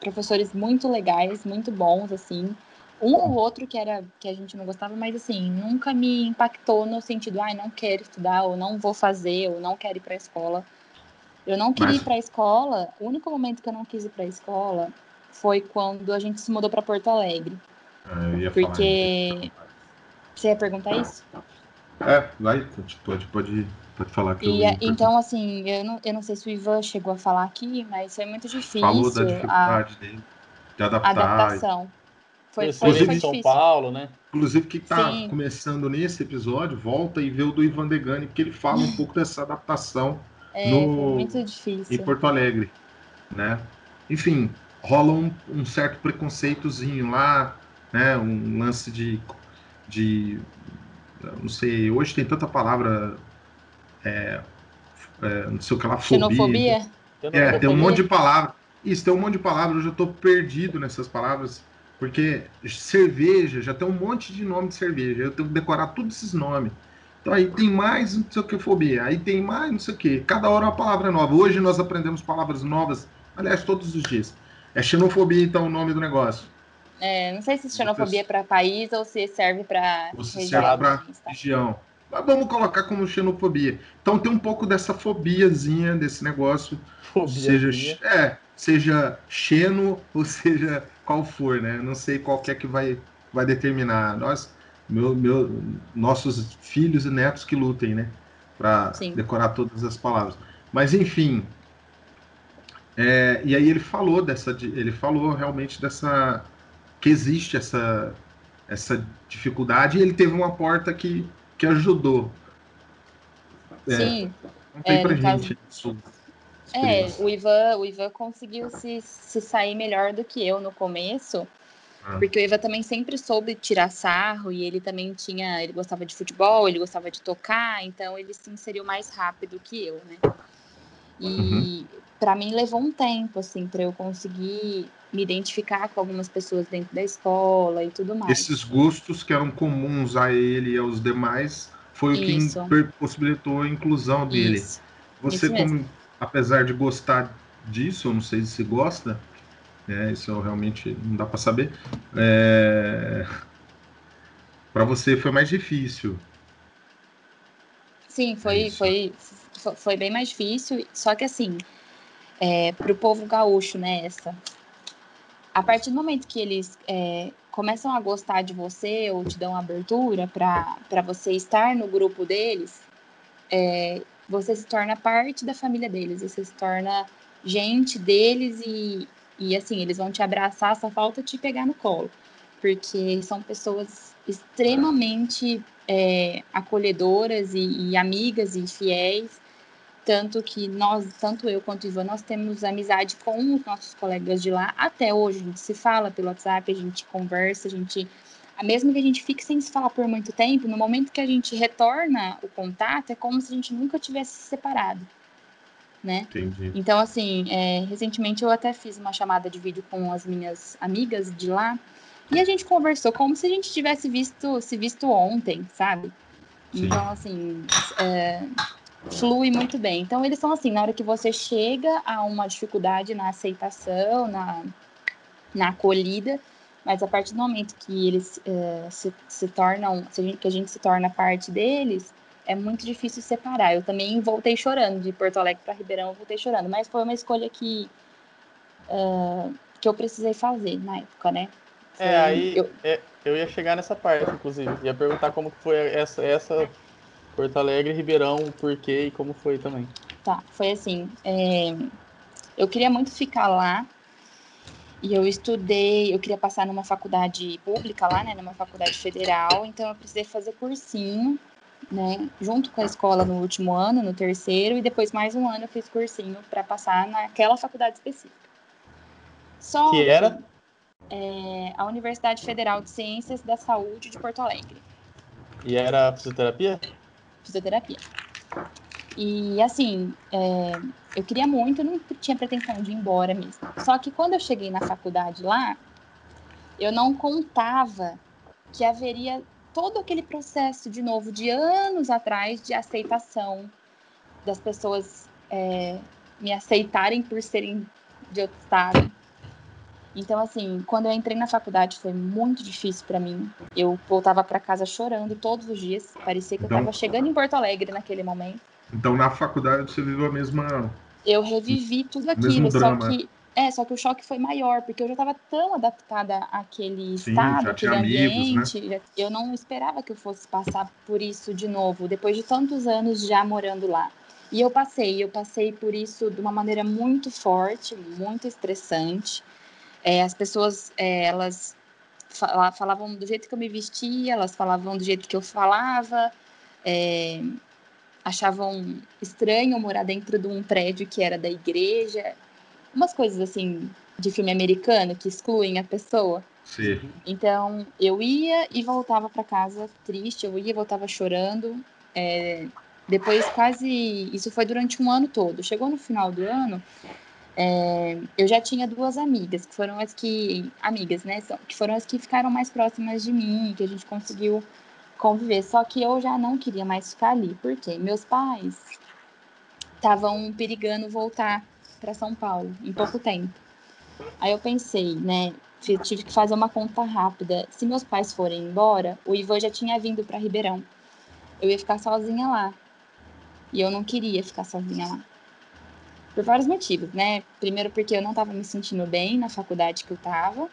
professores muito legais, muito bons, assim. Um ou outro que era que a gente não gostava, mas assim, nunca me impactou no sentido, ai, ah, não quero estudar, ou não vou fazer, ou não quero ir para a escola. Eu não queria Mas... ir para a escola. O único momento que eu não quis ir para a escola foi quando a gente se mudou para Porto Alegre. Ah, eu ia porque falar você ia perguntar isso? É, vai, pode, pode, pode falar que e, eu Então, assim, eu não, eu não sei se o Ivan chegou a falar aqui, mas foi muito difícil. Falou da dificuldade a, dele, de adaptar. Adaptação. Foi, foi, foi, foi São Paulo, né? Inclusive, que está começando nesse episódio, volta e vê o do Ivan Degani, porque ele fala um pouco dessa adaptação é, no, muito difícil. Em Porto Alegre, né? Enfim, rola um, um, certo preconceitozinho lá, né? Um lance de, de não sei, hoje tem tanta palavra, é, é, não sei o que lá, Xenofobia? Fobia. É, tem um monte de palavra. Isso, tem um monte de palavras, eu já estou perdido nessas palavras, porque cerveja, já tem um monte de nome de cerveja, eu tenho que decorar todos esses nomes. Então aí tem mais não sei o que fobia, aí tem mais não sei o que. Cada hora uma palavra nova. Hoje nós aprendemos palavras novas, aliás, todos os dias. É xenofobia, então, o nome do negócio. É, não sei se xenofobia é para país ou se serve para região. Serve para região. Mas vamos colocar como xenofobia. Então tem um pouco dessa fobiazinha desse negócio. Fobia, seja, é, seja xeno ou seja qual for, né? Não sei qual é que vai, vai determinar. Nós meu, meu, nossos filhos e netos que lutem, né? Para decorar todas as palavras. Mas enfim, é, e aí ele falou dessa, ele falou realmente dessa que existe essa essa dificuldade e ele teve uma porta que, que ajudou. É, Sim. É, pra gente caso... É, o Ivan, o Ivan conseguiu se, se sair melhor do que eu no começo, ah. Porque o Eva também sempre soube tirar sarro e ele também tinha, ele gostava de futebol, ele gostava de tocar, então ele se inseriu mais rápido que eu, né? E uhum. para mim levou um tempo assim para eu conseguir me identificar com algumas pessoas dentro da escola e tudo mais. Esses gostos que eram comuns a ele e aos demais foi Isso. o que possibilitou a inclusão dele. Isso. Você, Isso como, apesar de gostar disso, eu não sei se gosta, né? Isso realmente não dá para saber. É... Para você foi mais difícil. Sim, foi, foi, foi bem mais difícil. Só que assim, é, para o povo gaúcho, né? Essa, a partir do momento que eles é, começam a gostar de você ou te dão abertura para você estar no grupo deles, é, você se torna parte da família deles, você se torna gente deles e, e assim, eles vão te abraçar, só falta te pegar no colo. Porque são pessoas extremamente é, acolhedoras e, e, amigas e fiéis. Tanto que nós, tanto eu quanto o Ivan, nós temos amizade com os nossos colegas de lá. Até hoje, a gente se fala pelo WhatsApp, a gente conversa, a gente. Mesmo que a gente fique sem se falar por muito tempo, no momento que a gente retorna o contato, é como se a gente nunca tivesse se separado né? Entendi. Então, assim, é, recentemente eu até fiz uma chamada de vídeo com as minhas amigas de lá e a gente conversou como se a gente tivesse visto se visto ontem, sabe? Sim. Então, assim, é, flui muito bem. Então, eles são assim, na hora que você chega a uma dificuldade na aceitação, na, na acolhida, mas a partir do momento que eles é, se, se tornam, que a gente se torna parte deles, é muito difícil separar. Eu também voltei chorando de Porto Alegre para Ribeirão, eu voltei chorando, mas foi uma escolha que uh, que eu precisei fazer na época, né? É, foi, é, aí eu... É, eu ia chegar nessa parte, inclusive, ia perguntar como foi essa essa Porto Alegre, Ribeirão, o porquê e como foi também. Tá, foi assim, é, eu queria muito ficar lá, E eu estudei, eu queria passar numa faculdade pública lá, né, numa faculdade federal, então eu precisei fazer cursinho, né, junto com a escola no último ano, no terceiro, e depois mais um ano eu fiz cursinho para passar naquela faculdade específica. Só que era é, a Universidade Federal de Ciências da Saúde de Porto Alegre. E era fisioterapia? Fisioterapia. E assim, é, eu queria muito, não tinha pretensão de ir embora mesmo. Só que quando eu cheguei na faculdade lá, eu não contava que haveria todo aquele processo de novo de anos atrás de aceitação das pessoas é, me aceitarem por serem de outro estado. Então, assim, quando eu entrei na faculdade foi muito difícil para mim. Eu voltava para casa chorando todos os dias. Parecia que eu estava chegando em Porto Alegre naquele momento. Então, na faculdade você viveu a mesma. Eu revivi tudo aquilo, só que é, só que o choque foi maior, porque eu já estava tão adaptada àquele Sim, estado, àquele ambiente. Amigos, né? Eu não esperava que eu fosse passar por isso de novo, depois de tantos anos já morando lá. E eu passei, eu passei por isso de uma maneira muito forte, muito estressante. É, as pessoas, é, elas falavam do jeito que eu me vestia, elas falavam do jeito que eu falava. É, achavam estranho morar dentro de um prédio que era da igreja. Umas coisas assim de filme americano que excluem a pessoa. Sim. Então, eu ia e voltava para casa triste, eu ia e voltava chorando. É, depois, quase. Isso foi durante um ano todo. Chegou no final do ano, é, eu já tinha duas amigas, que foram as que. Amigas, né? Que foram as que ficaram mais próximas de mim, que a gente conseguiu conviver. Só que eu já não queria mais ficar ali, porque meus pais estavam perigando voltar para São Paulo em pouco tempo. Aí eu pensei, né? Tive que fazer uma conta rápida. Se meus pais forem embora, o Ivan já tinha vindo para Ribeirão. Eu ia ficar sozinha lá. E eu não queria ficar sozinha lá. Por vários motivos, né? Primeiro, porque eu não estava me sentindo bem na faculdade que eu estava.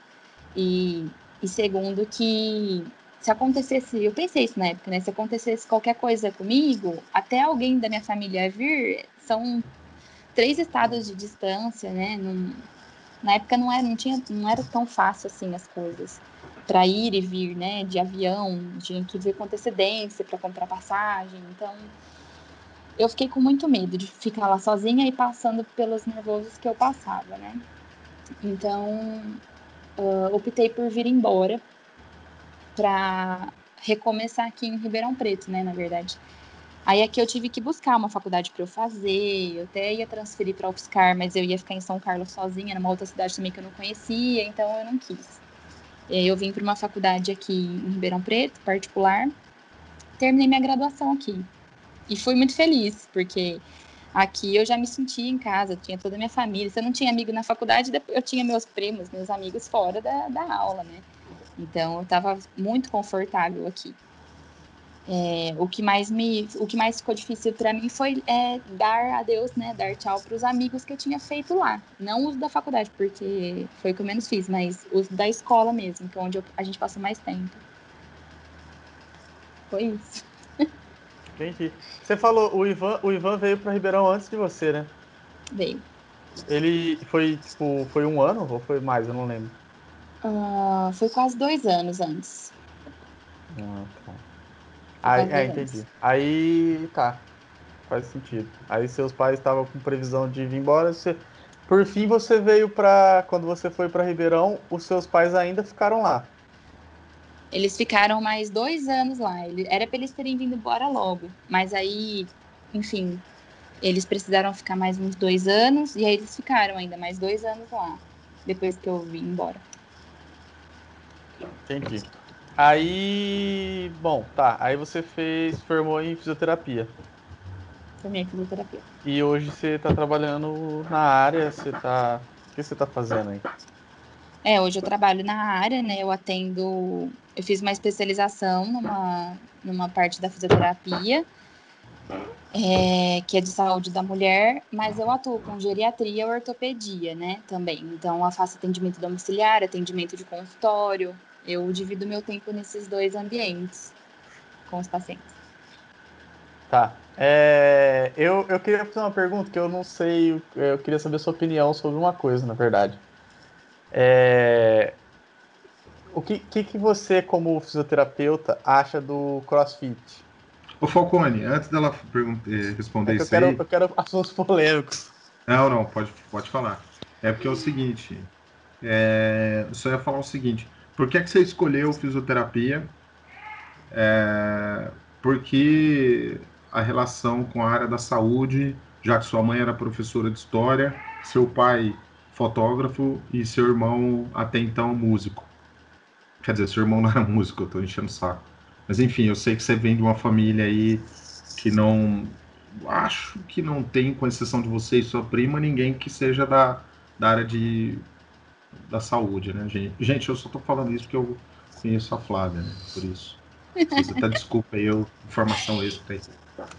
E, e segundo, que se acontecesse, eu pensei isso na época, né? Se acontecesse qualquer coisa comigo, até alguém da minha família vir, são três estados de distância, né? Na época não era, não tinha, não era tão fácil assim as coisas para ir e vir, né? De avião, tinha que ver com antecedência para comprar passagem. Então, eu fiquei com muito medo de ficar lá sozinha e passando pelos nervosos que eu passava, né? Então, uh, optei por vir embora para recomeçar aqui em Ribeirão Preto, né, na verdade. Aí aqui eu tive que buscar uma faculdade para eu fazer, eu até ia transferir para UFSCar, mas eu ia ficar em São Carlos sozinha, numa outra cidade também que eu não conhecia, então eu não quis. Eu vim para uma faculdade aqui em Ribeirão Preto, particular, terminei minha graduação aqui. E fui muito feliz, porque aqui eu já me sentia em casa, tinha toda a minha família. Se eu não tinha amigo na faculdade, eu tinha meus primos, meus amigos fora da, da aula, né? Então eu estava muito confortável aqui. É, o que mais me, o que mais ficou difícil para mim foi é, dar adeus, né, dar tchau para os amigos que eu tinha feito lá, não os da faculdade, porque foi o que eu menos fiz, mas os da escola mesmo, que é onde eu, a gente passa mais tempo. Foi isso. Entendi. Você falou, o Ivan, o Ivan veio para Ribeirão antes de você, né? Veio. Ele foi tipo, foi um ano ou foi mais? Eu não lembro. Uh, foi quase dois anos antes. Ah, tá. Aí, é, entendi. Aí tá. Faz sentido. Aí seus pais estavam com previsão de vir embora. Você... Por fim, você veio para Quando você foi para Ribeirão, os seus pais ainda ficaram lá. Eles ficaram mais dois anos lá. Era para eles terem vindo embora logo. Mas aí, enfim, eles precisaram ficar mais uns dois anos. E aí eles ficaram ainda mais dois anos lá. Depois que eu vim embora. Entendi. Aí, bom, tá. Aí você fez, formou em fisioterapia. Formei em fisioterapia. E hoje você tá trabalhando na área, você tá. O que você tá fazendo aí? É, hoje eu trabalho na área, né? Eu atendo. Eu fiz uma especialização numa, numa parte da fisioterapia, é, que é de saúde da mulher, mas eu atuo com geriatria e ortopedia, né? Também. Então, eu faço atendimento domiciliar, atendimento de consultório, eu divido meu tempo nesses dois ambientes com os pacientes. Tá. É, eu, eu queria fazer uma pergunta que eu não sei, eu queria saber a sua opinião sobre uma coisa, na verdade. É... O que, que, que você, como fisioterapeuta, acha do CrossFit? Ô Falcone, antes dela eh, responder é isso eu quero, aí... Eu quero assuntos polêmicos. Não, não, pode, pode falar. É porque é o seguinte, é, eu só ia falar o seguinte, por que, é que você escolheu fisioterapia? É, porque a relação com a área da saúde, já que sua mãe era professora de história, seu pai fotógrafo e seu irmão até então músico. Quer dizer, seu irmão não era músico, eu tô enchendo o saco. Mas enfim, eu sei que você vem de uma família aí que não. Acho que não tem, com exceção de você e sua prima, ninguém que seja da, da área de, da saúde, né, gente? Gente, eu só tô falando isso porque eu conheço a Flávia, né? Por isso. Você até desculpa aí, eu, informação extra aí.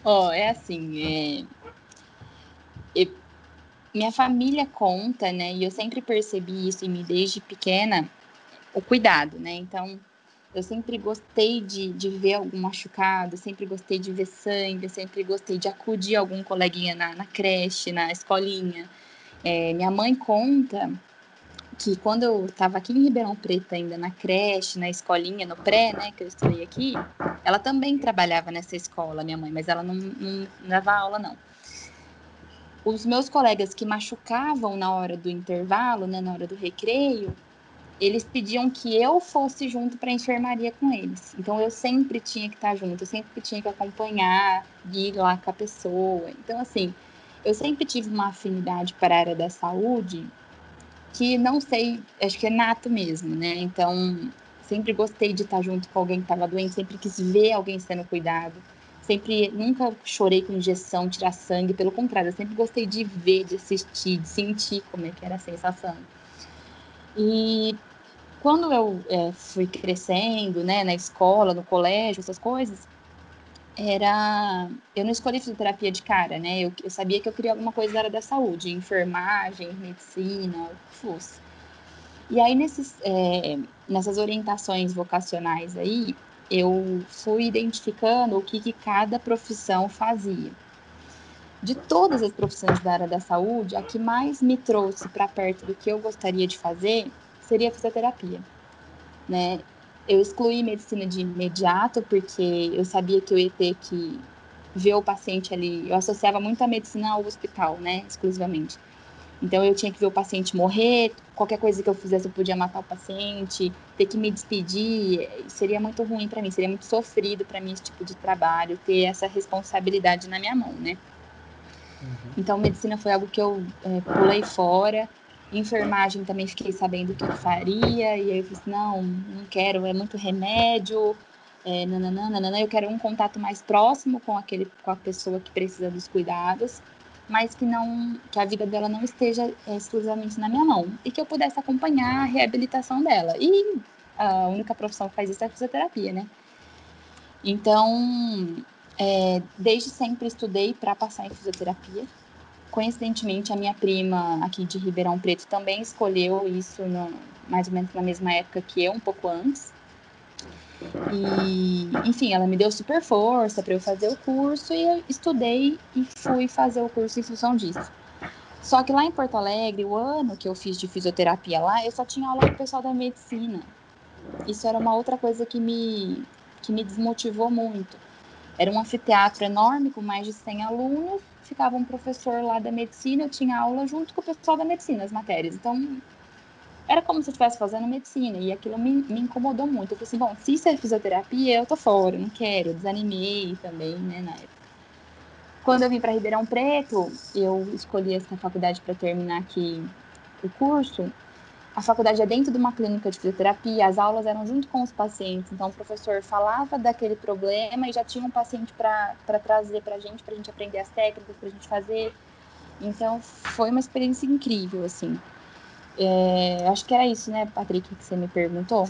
Ó, oh, é assim, é... minha família conta, né? E eu sempre percebi isso em mim desde pequena, o cuidado, né? Então, eu sempre gostei de, de ver algum machucado, sempre gostei de ver sangue, sempre gostei de acudir algum coleguinha na, na creche, na escolinha. É, minha mãe conta que quando eu estava aqui em Ribeirão Preto ainda na creche, na escolinha, no pré, né, que eu estudei aqui, ela também trabalhava nessa escola, minha mãe, mas ela não, não dava aula não. Os meus colegas que machucavam na hora do intervalo, né, na hora do recreio, eles pediam que eu fosse junto para a enfermaria com eles. Então eu sempre tinha que estar junto, eu sempre tinha que acompanhar, ir lá com a pessoa. Então assim, eu sempre tive uma afinidade para a área da saúde que não sei, acho que é nato mesmo, né? Então sempre gostei de estar junto com alguém que estava doente, sempre quis ver alguém sendo cuidado. Sempre, nunca chorei com injeção, tirar sangue, pelo contrário, eu sempre gostei de ver, de assistir, de sentir como é que era a sensação. E quando eu é, fui crescendo, né, na escola, no colégio, essas coisas, era. Eu não escolhi fisioterapia de cara, né? Eu, eu sabia que eu queria alguma coisa da área da saúde, enfermagem, medicina, o que fosse. E aí, nesses, é, nessas orientações vocacionais aí, eu fui identificando o que, que cada profissão fazia. De todas as profissões da área da saúde, a que mais me trouxe para perto do que eu gostaria de fazer seria a fisioterapia. Né? Eu excluí medicina de imediato porque eu sabia que eu ia ter que ver o paciente ali. Eu associava muito a medicina ao hospital, né, exclusivamente. Então eu tinha que ver o paciente morrer, qualquer coisa que eu fizesse eu podia matar o paciente, ter que me despedir, seria muito ruim para mim, seria muito sofrido para mim esse tipo de trabalho, ter essa responsabilidade na minha mão, né? Uhum. Então, medicina foi algo que eu é, pulei fora. Enfermagem também fiquei sabendo que eu faria, e aí eu disse, não, não quero, é muito remédio, é, eu quero um contato mais próximo com, aquele, com a pessoa que precisa dos cuidados, mas que não que a vida dela não esteja é, exclusivamente na minha mão, e que eu pudesse acompanhar a reabilitação dela. E a única profissão que faz isso é a fisioterapia, né? Então, é, desde sempre estudei para passar em fisioterapia. Coincidentemente, a minha prima aqui de Ribeirão Preto também escolheu isso no, mais ou menos na mesma época que eu, um pouco antes. E, enfim, ela me deu super força para eu fazer o curso e eu estudei e fui fazer o curso em função disso. Só que lá em Porto Alegre, o ano que eu fiz de fisioterapia lá, eu só tinha aula com o pessoal da medicina. Isso era uma outra coisa que me, que me desmotivou muito. Era um anfiteatro enorme com mais de 100 alunos, ficava um professor lá da medicina, eu tinha aula junto com o pessoal da medicina, as matérias. Então, era como se eu estivesse fazendo medicina, e aquilo me, me, incomodou muito. Eu falei assim, bom, se isso é fisioterapia, eu tô fora, não quero, eu desanimei também, né, na época. Quando eu vim para Ribeirão Preto, eu escolhi essa faculdade para terminar aqui o curso, a faculdade é dentro de uma clínica de fisioterapia, as aulas eram junto com os pacientes, então o professor falava daquele problema e já tinha um paciente para trazer para a gente, para a gente aprender as técnicas, para a gente fazer. Então foi uma experiência incrível, assim. É, acho que era isso, né, Patrick, que você me perguntou?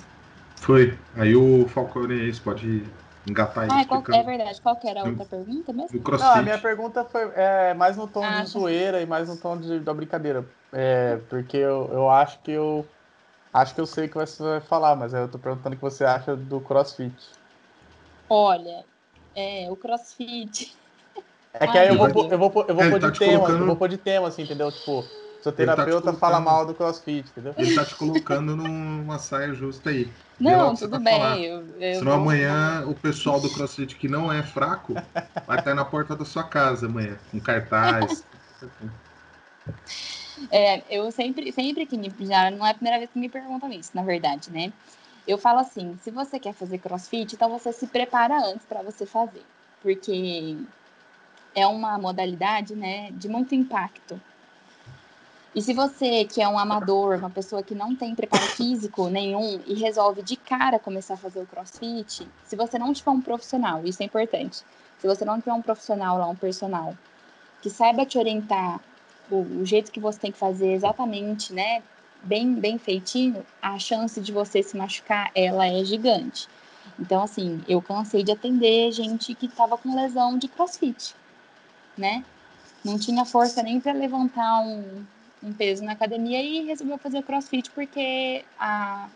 Foi. Aí o Falcone pode engatar ah, qual, é verdade. Qual que era a outra pergunta mesmo? Não, a minha pergunta foi é, mais no tom ah, de tá. zoeira e mais no tom de, da brincadeira. É, porque eu, eu acho que eu acho que eu sei o que você vai falar, mas eu tô perguntando o que você acha do CrossFit. Olha, é, o CrossFit. É que aí eu vou, eu vou, eu vou, eu vou pôr de tá tema, colocando... eu vou pôr de tema, assim, entendeu? Tipo, Seu tá terapeuta tá fala mal do crossfit, entendeu? Ele tá te colocando numa saia justa aí. Não, tudo tá bem. Eu, eu Senão vou... amanhã o pessoal do crossfit que não é fraco vai estar na porta da sua casa amanhã, com cartaz. é, eu sempre, sempre que me. Já não é a primeira vez que me perguntam isso, na verdade, né? Eu falo assim: se você quer fazer crossfit, então você se prepara antes para você fazer. Porque é uma modalidade né, de muito impacto. E se você, que é um amador, uma pessoa que não tem preparo físico nenhum e resolve de cara começar a fazer o crossfit, se você não tiver um profissional, isso é importante, se você não tiver um profissional lá, um personal, que saiba te orientar o, o jeito que você tem que fazer exatamente, né, bem, bem feitinho, a chance de você se machucar, ela é gigante. Então, assim, eu cansei de atender gente que estava com lesão de crossfit, né? Não tinha força nem para levantar um, um peso na academia e resolveu fazer crossfit porque a,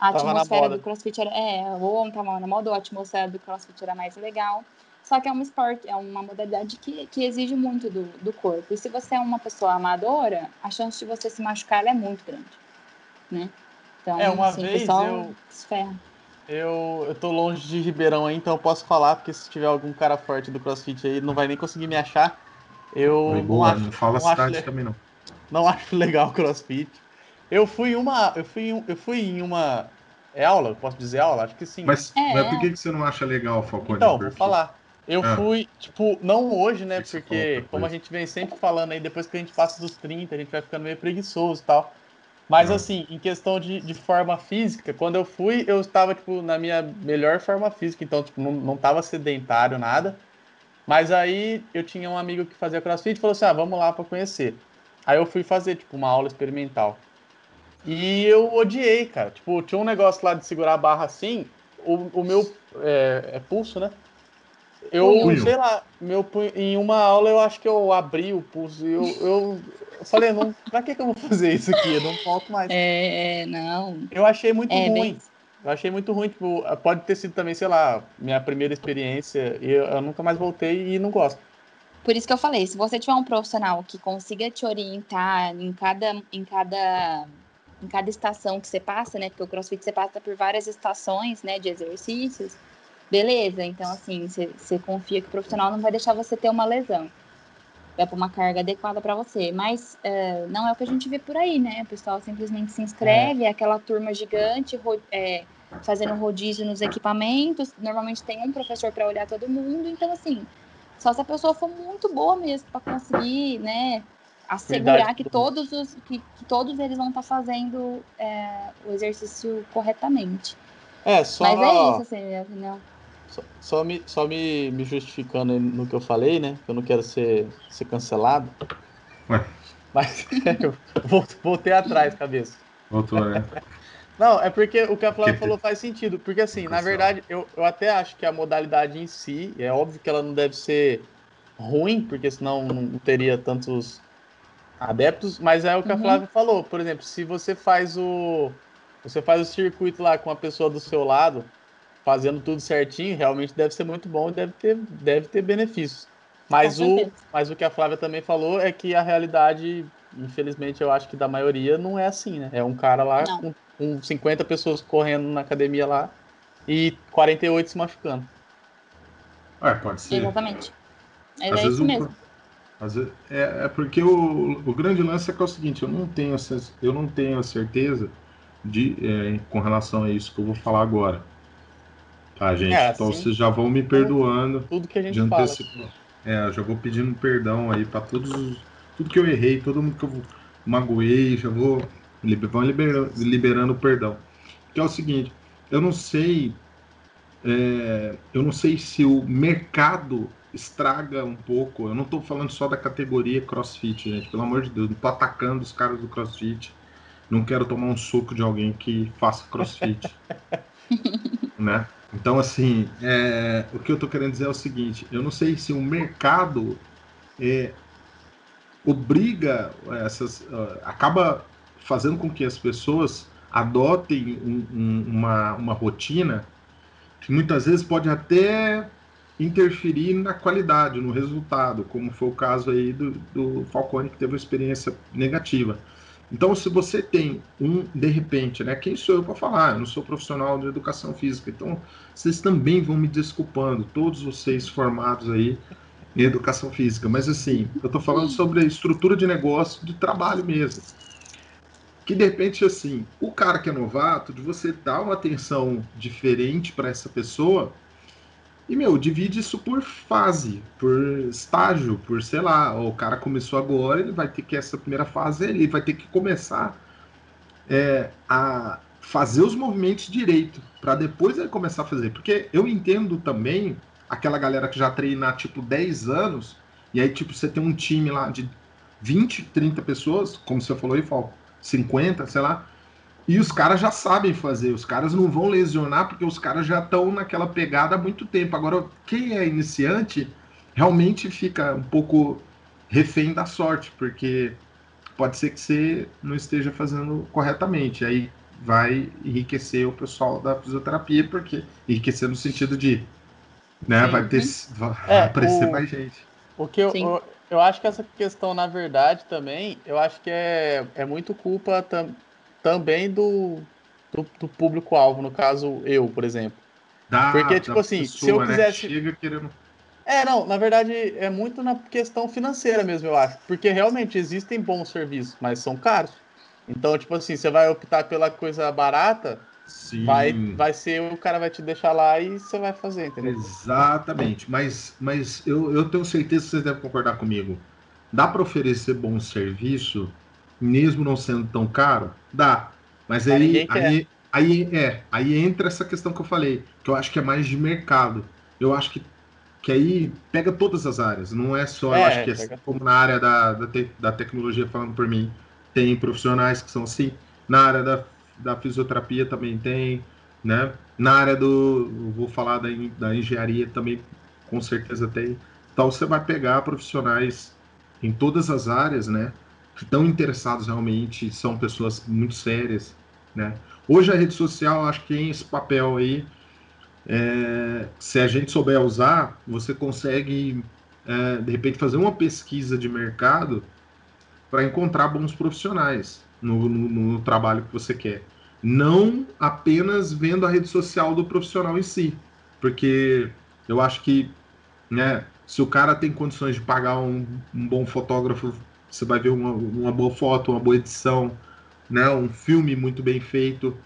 a atmosfera do crossfit era. É, ou estava na moda, ou a atmosfera do crossfit era mais legal. Só que é um esporte, é uma modalidade que, que exige muito do, do corpo. E se você é uma pessoa amadora, a chance de você se machucar é muito grande. Né? Então, é, uma assim, vez eu, eu, eu tô longe de Ribeirão aí, então eu posso falar, porque se tiver algum cara forte do crossfit aí, não vai nem conseguir me achar. Eu Oi, boa, não, acho, não fala não cidade também não. Não acho legal o CrossFit. Eu fui uma, eu fui, eu fui em uma é aula, posso dizer aula, acho que sim. Mas, é. mas por que, que você não acha legal, Falcone? Então, vou falar. Eu ah. fui, tipo, não hoje, né? Porque, como a gente vem sempre falando aí, depois que a gente passa dos 30, a gente vai ficando meio preguiçoso e tal. Mas, ah. assim, em questão de, de forma física, quando eu fui, eu estava, tipo, na minha melhor forma física. Então, tipo, não, não tava sedentário, nada. Mas aí eu tinha um amigo que fazia crossfit e falou assim: ah, vamos lá para conhecer. Aí eu fui fazer, tipo, uma aula experimental. E eu odiei, cara. Tipo, tinha um negócio lá de segurar a barra assim, o, o meu. É, é pulso, né? Eu, punho. sei lá, meu punho, em uma aula eu acho que eu abri o pulso e eu, eu, falei, não, pra que, que eu vou fazer isso aqui? Eu não volto mais. É, não. Eu achei muito é, ruim. Bem... Eu achei muito ruim, tipo, pode ter sido também, sei lá, minha primeira experiência e eu, eu nunca mais voltei e não gosto. Por isso que eu falei, se você tiver um profissional que consiga te orientar em cada, em cada, em cada estação que você passa, né? Porque o CrossFit você passa por várias estações, né, de exercícios. Beleza, então assim, você, confia que o profissional não vai deixar você ter uma lesão vai para uma carga adequada para você. Mas uh, não é o que a gente vê por aí, né? O pessoal simplesmente se inscreve, é. aquela turma gigante, ro é, fazendo rodízio nos equipamentos. Normalmente tem um professor para olhar todo mundo. Então, assim, só se a pessoa for muito boa mesmo para conseguir, né? Assegurar que todos, os, que, que, todos eles vão estar tá fazendo é, o exercício corretamente. É, só... Mas é isso, assim, minha opinião. Só, só, me, só me, me justificando no que eu falei, né? Que eu não quero ser, ser cancelado. Ué. Mas eu voltei atrás, cabeça. Voltou, né? Não, é porque o que a Flávia falou faz sentido. Porque, assim, na verdade, eu, eu até acho que a modalidade em si, é óbvio que ela não deve ser ruim, porque senão não teria tantos adeptos, mas é o que uhum. a Flávia falou. Por exemplo, se você faz o. Você faz o circuito lá com a pessoa do seu lado, fazendo tudo certinho, realmente deve ser muito bom e deve ter, deve ter benefícios. Mas o, mas o que a Flávia também falou é que a realidade, infelizmente, eu acho que da maioria não é assim, né? É um cara lá com, com 50 pessoas correndo na academia lá e 48 se machucando. É, pode ser. Exatamente. Mas Às é isso mesmo. Às vezes, é, é porque o, o grande lance é que é o seguinte, eu não tenho, eu não tenho a certeza de, é, com relação a isso que eu vou falar agora. Tá, gente? É, então vocês já vão me perdoando. Tudo que a gente fala. É, já vou pedindo perdão aí para todos os, tudo que eu errei, todo mundo que eu magoei, já vou vão liberando, liberando perdão. Que é o seguinte, eu não sei, é, eu não sei se o mercado estraga um pouco. Eu não estou falando só da categoria CrossFit, gente. Pelo amor de Deus, não tô atacando os caras do CrossFit. Não quero tomar um soco de alguém que faça CrossFit, né? Então, assim, é, o que eu estou querendo dizer é o seguinte: eu não sei se o mercado é, obriga essas. Uh, acaba fazendo com que as pessoas adotem um, um, uma, uma rotina que muitas vezes pode até interferir na qualidade, no resultado, como foi o caso aí do, do Falcone, que teve uma experiência negativa. Então, se você tem um, de repente, né? Quem sou eu para falar? Eu não sou profissional de educação física. Então, vocês também vão me desculpando, todos vocês formados aí em educação física. Mas, assim, eu estou falando sobre a estrutura de negócio, de trabalho mesmo. Que, de repente, assim, o cara que é novato, de você dar uma atenção diferente para essa pessoa, e, meu, divide isso por fase, por estágio, por, sei lá, o cara começou agora, ele vai ter que, essa primeira fase, ele vai ter que começar é, a fazer os movimentos direito, para depois ele começar a fazer. Porque eu entendo também aquela galera que já treina tipo, 10 anos, e aí, tipo, você tem um time lá de 20, 30 pessoas, como você falou aí, Falco, 50, sei lá, e os caras já sabem fazer, os caras não vão lesionar porque os caras já estão naquela pegada há muito tempo. Agora, quem é iniciante realmente fica um pouco refém da sorte, porque pode ser que você não esteja fazendo corretamente. Aí vai enriquecer o pessoal da fisioterapia, porque enriquecer no sentido de né, vai ter vai é, aparecer o, mais gente. O que eu, eu, eu, acho que essa questão, na verdade, também, eu acho que é, é muito culpa também também do, do, do público-alvo, no caso, eu, por exemplo. Da, Porque, tipo assim, pessoa, se eu né? quisesse. Né? Querendo... É, não, na verdade é muito na questão financeira mesmo, eu acho. Porque realmente existem bons serviços, mas são caros. Então, tipo assim, você vai optar pela coisa barata, Sim. Vai, vai ser, o cara vai te deixar lá e você vai fazer, entendeu? Exatamente. Mas, mas eu, eu tenho certeza que vocês devem concordar comigo. Dá para oferecer bom serviço mesmo não sendo tão caro? Dá. Mas aí, aí, aí, é, aí entra essa questão que eu falei, que eu acho que é mais de mercado. Eu acho que, que aí pega todas as áreas, não é só, é, eu acho que é como na área da, da, te, da tecnologia, falando por mim, tem profissionais que são assim, na área da, da fisioterapia também tem, né? Na área do, vou falar da, da engenharia também, com certeza tem. Então você vai pegar profissionais em todas as áreas, né? Estão interessados realmente, são pessoas muito sérias, né? Hoje a rede social, acho que tem esse papel aí, é, se a gente souber usar, você consegue, é, de repente, fazer uma pesquisa de mercado para encontrar bons profissionais no, no, no, trabalho que você quer. Não apenas vendo a rede social do profissional em si, porque eu acho que, né, se o cara tem condições de pagar um, um bom fotógrafo você vai ver uma, uma boa foto, uma boa edição, né? um filme muito bem feito.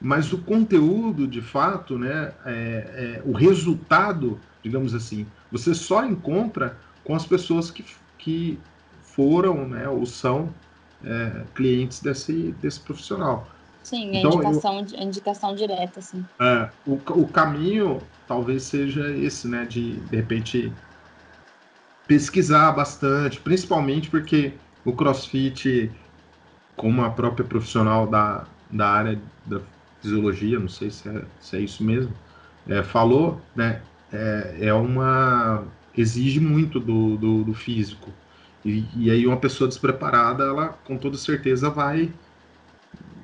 Mas o conteúdo, de fato, né? É, é, o resultado, digamos assim, você só encontra com as pessoas que, que foram né, ou são é, clientes desse, desse profissional. Sim, então, a, indicação, eu, indicação direta, sim. É, o, o caminho talvez seja esse, né? De, de repente, pesquisar bastante, principalmente porque o CrossFit, como a própria profissional da, da área da fisiologia, não sei se é, se é isso mesmo, é, falou, né, é, é, uma exige muito do, do, do físico e, e, aí uma pessoa despreparada, ela com toda certeza vai,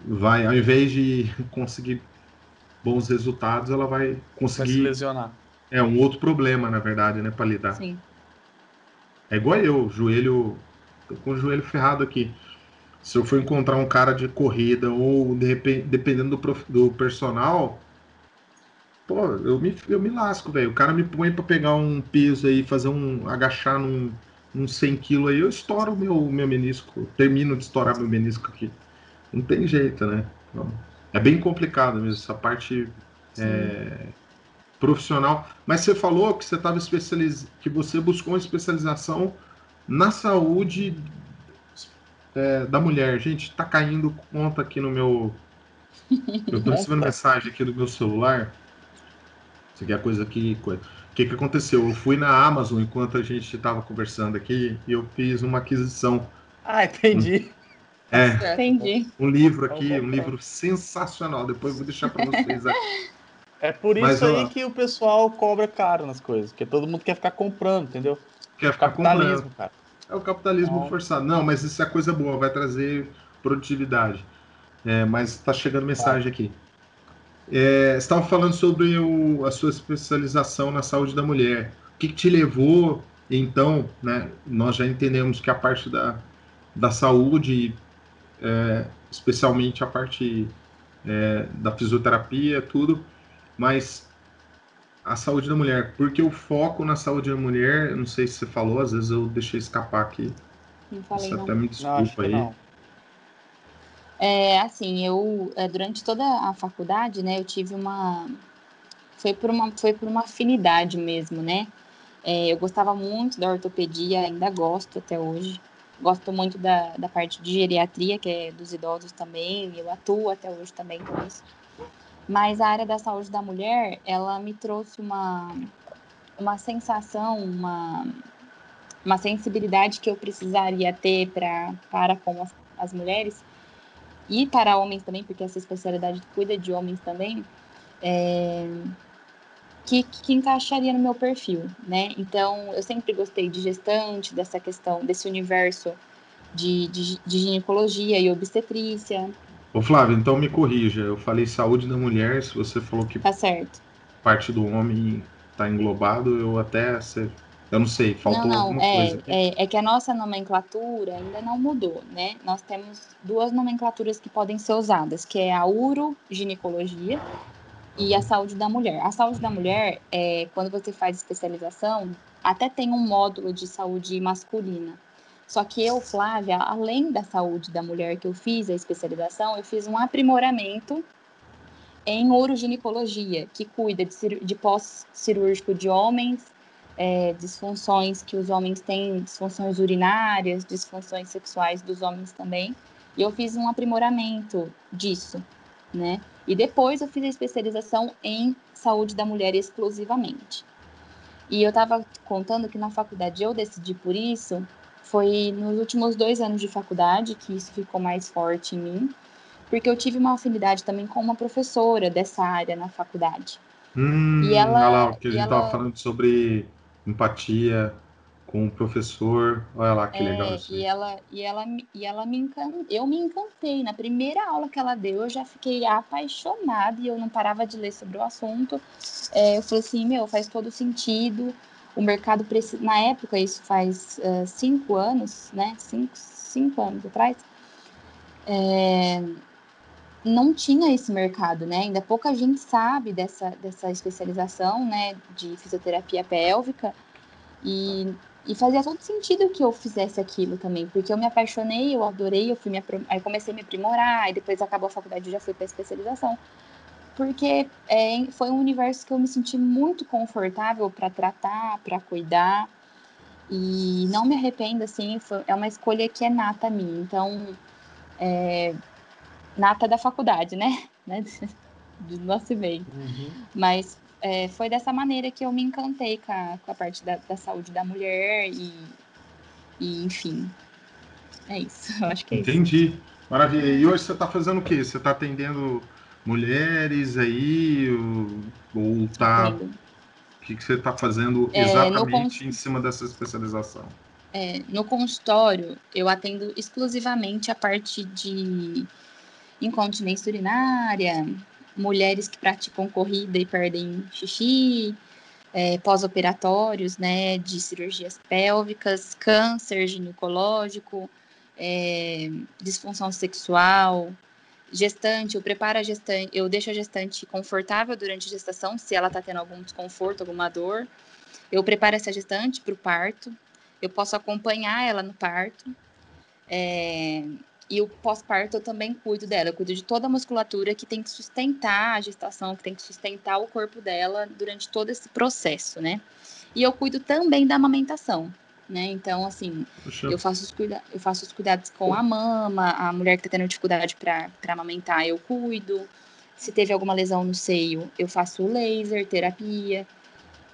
vai ao invés de conseguir bons resultados, ela vai conseguir vai se lesionar. É um outro problema, na verdade, né, para lidar. Sim. É igual eu, joelho. Tô com o joelho ferrado aqui. Se eu for encontrar um cara de corrida ou de repente, dependendo do, prof, do personal, pô, eu me, eu me lasco, velho. O cara me põe para pegar um peso aí, fazer um. agachar num, num 100 kg aí, eu estouro meu, meu menisco. Termino de estourar meu menisco aqui. Não tem jeito, né? Então, é bem complicado mesmo, essa parte. É, profissional. Mas você falou que você estava especializ... que você buscou uma especialização na saúde é, da mulher. Gente, está caindo conta aqui no meu. Eu estou recebendo mensagem aqui do meu celular. Isso aqui é coisa que. O que, que aconteceu? Eu fui na Amazon enquanto a gente estava conversando aqui e eu fiz uma aquisição. Ah, entendi. É, entendi. Um livro aqui, um livro sensacional. Depois eu vou deixar para vocês aqui. É por isso Mas, aí ó, que o pessoal cobra caro nas coisas, porque todo mundo quer ficar comprando, entendeu? Quer ficar capitalismo, comprando. cara. É o capitalismo Não. forçado. Não, mas isso é coisa boa, vai trazer produtividade. É, mas tá chegando mensagem aqui. É, você estava falando sobre o, a sua especialização na saúde da mulher. O que, que, te levou, então, né? Nós já entendemos que a parte da, da saúde, é, especialmente a parte é, da fisioterapia, tudo, mas a saúde da mulher, porque o foco na saúde da mulher, não sei se você falou, às vezes eu deixei escapar aqui. Não falei, Você até me desculpa aí. Não. É, assim, eu, é, durante toda a faculdade, né, eu tive uma. Foi por uma, foi por uma afinidade mesmo, né? É, eu gostava muito da ortopedia, ainda gosto até hoje. Gosto muito da, da parte de geriatria, que é dos idosos também, eu atuo até hoje também com isso. Mas a área da saúde da mulher, ela me trouxe uma, uma sensação, uma, uma sensibilidade que eu precisaria ter pra, para com as, as mulheres, e para homens também, porque essa especialidade cuida de homens também, é, que, que encaixaria no meu perfil, né? Então, eu sempre gostei de gestante, dessa questão, desse universo de, de, de ginecologia e obstetrícia. Ô Flávio, então me corrija, eu falei saúde da mulher, se você falou que tá certo. parte do homem está englobado, eu até eu não sei, faltou não, não, alguma é, coisa. É, é, que a nossa nomenclatura ainda não mudou, né? Nós temos duas nomenclaturas que podem ser usadas, que é a uroginecologia e a saúde da mulher. A saúde da mulher, é, quando você faz especialização, até tem um módulo de saúde masculina. Só que eu, Flávia, além da saúde da mulher que eu fiz a especialização, eu fiz um aprimoramento em uroginecologia, que cuida de, de pós-cirúrgico de homens, é, disfunções que os homens têm, disfunções urinárias, disfunções sexuais dos homens também. E eu fiz um aprimoramento disso, né? E depois eu fiz a especialização em saúde da mulher exclusivamente. E eu estava contando que na faculdade eu decidi por isso, foi nos últimos dois anos de faculdade que isso ficou mais forte em mim, porque eu tive uma afinidade também com uma professora dessa área na faculdade. Hum, e ela, olha lá, o que a gente estava falando sobre empatia com o professor. Olha lá que é, legal isso. E ela, e ela, e ela me encantou. Eu me encantei. Na primeira aula que ela deu, eu já fiquei apaixonada e eu não parava de ler sobre o assunto. É, eu falei assim, meu, faz todo sentido. O mercado precisa. Na época, isso faz uh, cinco anos, né? Cinco, cinco anos atrás. É, não tinha esse mercado, né? Ainda pouca gente sabe dessa, dessa especialização, né, de fisioterapia pélvica. E, e fazia todo sentido que eu fizesse aquilo também, porque eu me apaixonei, eu adorei, eu fui me, aí comecei a me aprimorar, e depois acabou a faculdade, e já fui para especialização. Porque é, foi um universo que eu me senti muito confortável para tratar, para cuidar. E não me arrependo, assim, foi, é uma escolha que é nata a mim. Então, é, nata da faculdade, né? né? Do nosso meio. Uhum. Mas é, foi dessa maneira que eu me encantei com a, com a parte da, da saúde da mulher e, e, enfim. É isso, eu acho que é Entendi. Isso. Maravilha. E hoje você está fazendo o quê? Você está atendendo mulheres aí? Ou está. O que, que você está fazendo é, exatamente em cima dessa especialização? É, no consultório, eu atendo exclusivamente a parte de incontinência urinária, mulheres que praticam corrida e perdem xixi, é, pós-operatórios, né, de cirurgias pélvicas, câncer ginecológico, é, disfunção sexual, gestante, eu preparo a gestante, eu deixo a gestante confortável durante a gestação, se ela está tendo algum desconforto, alguma dor, eu preparo essa gestante para o parto, eu posso acompanhar ela no parto, é, e o pós-parto eu também cuido dela, eu cuido de toda a musculatura que tem que sustentar a gestação, que tem que sustentar o corpo dela durante todo esse processo, né? E eu cuido também da amamentação, né? Então, assim, eu faço, os cuida eu faço os cuidados com a mama, a mulher que está tendo dificuldade para amamentar, eu cuido. Se teve alguma lesão no seio, eu faço laser, terapia,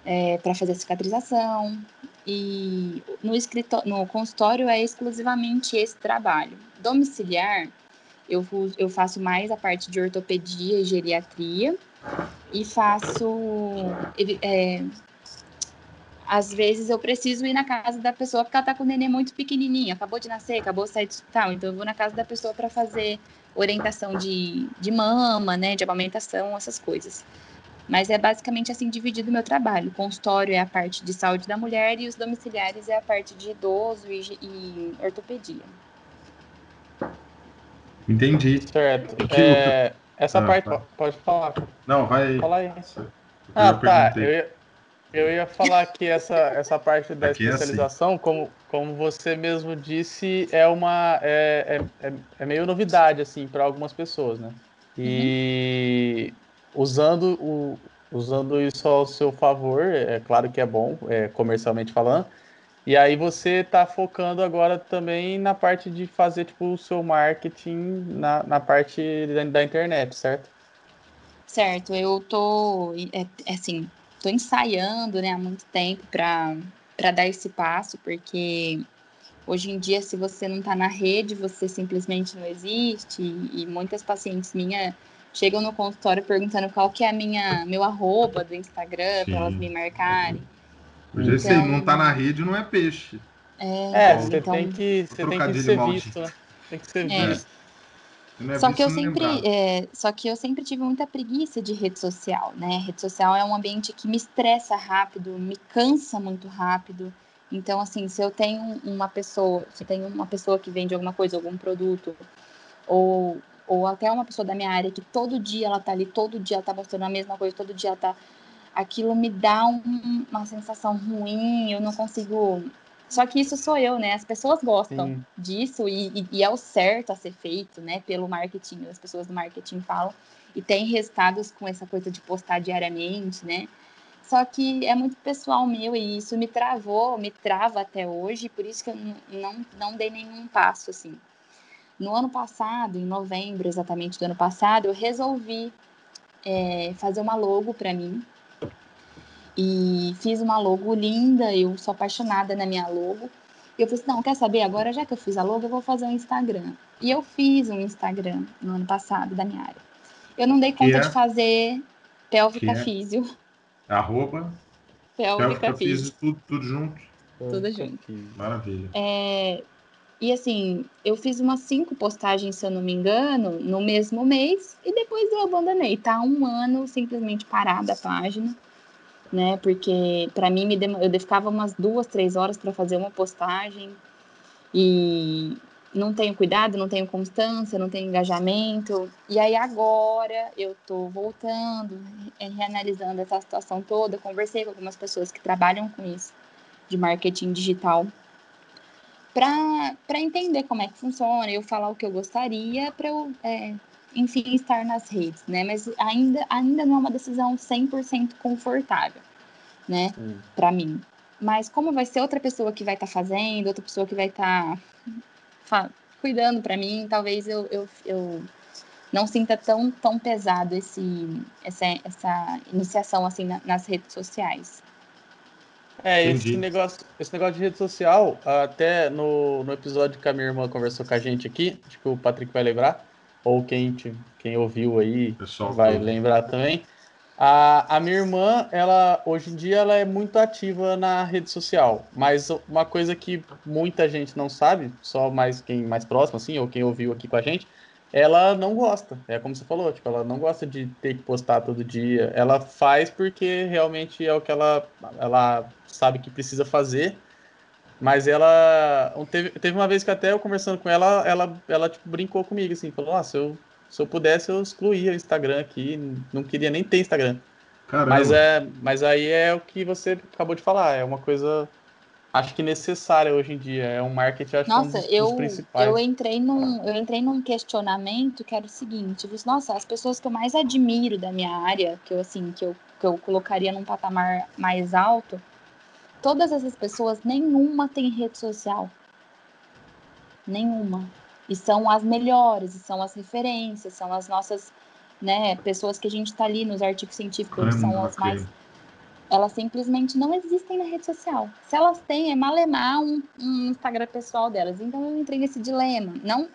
é, para fazer a cicatrização. E no, escritório, no consultório é exclusivamente esse trabalho. Domiciliar, eu, eu faço mais a parte de ortopedia e geriatria e faço é, às vezes eu preciso ir na casa da pessoa porque ela tá com o neném muito pequenininho, acabou de nascer, acabou de sair do hospital, então eu vou na casa da pessoa para fazer orientação de, de mama, né, de amamentação, essas coisas. Mas é basicamente assim dividido o meu trabalho. O consultório é a parte de saúde da mulher e os domiciliares é a parte de idoso e, e ortopedia. Entendi. Certo. É, essa ah, parte, tá. pode falar. Não, vai. Fala aí. Ah, tá. Eu ia, eu ia falar que essa, essa parte da Aqui especialização, é assim. como, como você mesmo disse, é uma é, é, é, é meio novidade assim para algumas pessoas, né? E uhum. usando o usando isso ao seu favor, é claro que é bom, é, comercialmente falando. E aí você está focando agora também na parte de fazer tipo o seu marketing na, na parte da, da internet, certo? Certo, eu tô é, é assim, tô ensaiando, né, há muito tempo para para dar esse passo, porque hoje em dia se você não está na rede, você simplesmente não existe e, e muitas pacientes minhas chegam no consultório perguntando qual que é a minha meu arroba do Instagram para elas me marcarem. Já então, sei, não tá na rede não é peixe. É, é você então, tem que você tem que ser visto, né? Tem que ser é. visto. É só que eu sempre, é, só que eu sempre tive muita preguiça de rede social, né? Rede social é um ambiente que me estressa rápido, me cansa muito rápido. Então, assim, se eu tenho uma pessoa, se eu tenho uma pessoa que vende alguma coisa, algum produto, ou, ou até uma pessoa da minha área que todo dia ela tá ali, todo dia ela tá mostrando a mesma coisa, todo dia ela tá. Aquilo me dá um, uma sensação ruim, eu não consigo só que isso sou eu, né? As pessoas gostam Sim. disso e, e, e, é o certo a ser feito, né? Pelo marketing, as pessoas do marketing falam. E tem resultados com essa coisa de postar diariamente, né? Só que é muito pessoal meu e isso me travou, me trava até hoje, por isso que eu não, não dei nenhum passo, assim. No ano passado, em novembro exatamente do ano passado, eu resolvi é, fazer uma logo para mim, e fiz uma logo linda, eu sou apaixonada na minha logo. E eu falei assim, não, quer saber? Agora, já que eu fiz a logo, eu vou fazer um Instagram. E eu fiz um Instagram no ano passado, da minha área. Eu não dei conta é? de fazer pélvica é? físio. Arroba? Pélvica, pélvica físio. Tudo, tudo junto? Tudo junto. Maravilha. É, e assim, eu fiz umas cinco postagens, se eu não me engano, no mesmo mês, e depois eu abandonei. Tá um ano simplesmente parada a página né? Porque para mim me eu ficava umas duas, três horas para fazer uma postagem e não tenho cuidado, não tenho constância, não tenho engajamento. E aí agora eu tô voltando, reanalisando essa situação toda, conversei com algumas pessoas que trabalham com isso de marketing digital para entender como é que funciona, eu falar o que eu gostaria para eu é, enfim, estar nas redes, né? Mas ainda, ainda não é uma decisão 100% confortável, né? Hum. Para mim. Mas como vai ser outra pessoa que vai estar tá fazendo, outra pessoa que vai estar tá cuidando para mim, talvez eu, eu, eu não sinta tão, tão pesado esse, essa, essa iniciação assim na, nas redes sociais. É, esse negócio, esse negócio de rede social, até no, no episódio que a minha irmã conversou com a gente aqui, acho que o Patrick vai lembrar, ou quem, quem ouviu aí Pessoal vai todo. lembrar também. A, a minha irmã, ela hoje em dia ela é muito ativa na rede social, mas uma coisa que muita gente não sabe, só mais quem mais próximo assim, ou quem ouviu aqui com a gente, ela não gosta. É como você falou, tipo, ela não gosta de ter que postar todo dia. Ela faz porque realmente é o que ela ela sabe que precisa fazer mas ela. Teve, teve uma vez que até eu conversando com ela, ela, ela tipo, brincou comigo, assim, falou, se eu, se eu pudesse, eu excluía o Instagram aqui, não queria nem ter Instagram. Caramba. Mas, é, mas aí é o que você acabou de falar, é uma coisa acho que necessária hoje em dia. É um marketing, acho nossa, um dos, eu, dos principais. Eu entrei, num, eu entrei num questionamento que era o seguinte: disse, nossa, as pessoas que eu mais admiro da minha área, que eu assim, que eu, que eu colocaria num patamar mais alto, todas essas pessoas, nenhuma tem rede social. Nenhuma. E são as melhores, e são as referências, são as nossas, né, pessoas que a gente está ali nos artigos científicos, são as mais. Elas simplesmente não existem na rede social. Se elas têm, é malemar um, um Instagram pessoal delas. Então eu entrei nesse dilema. Não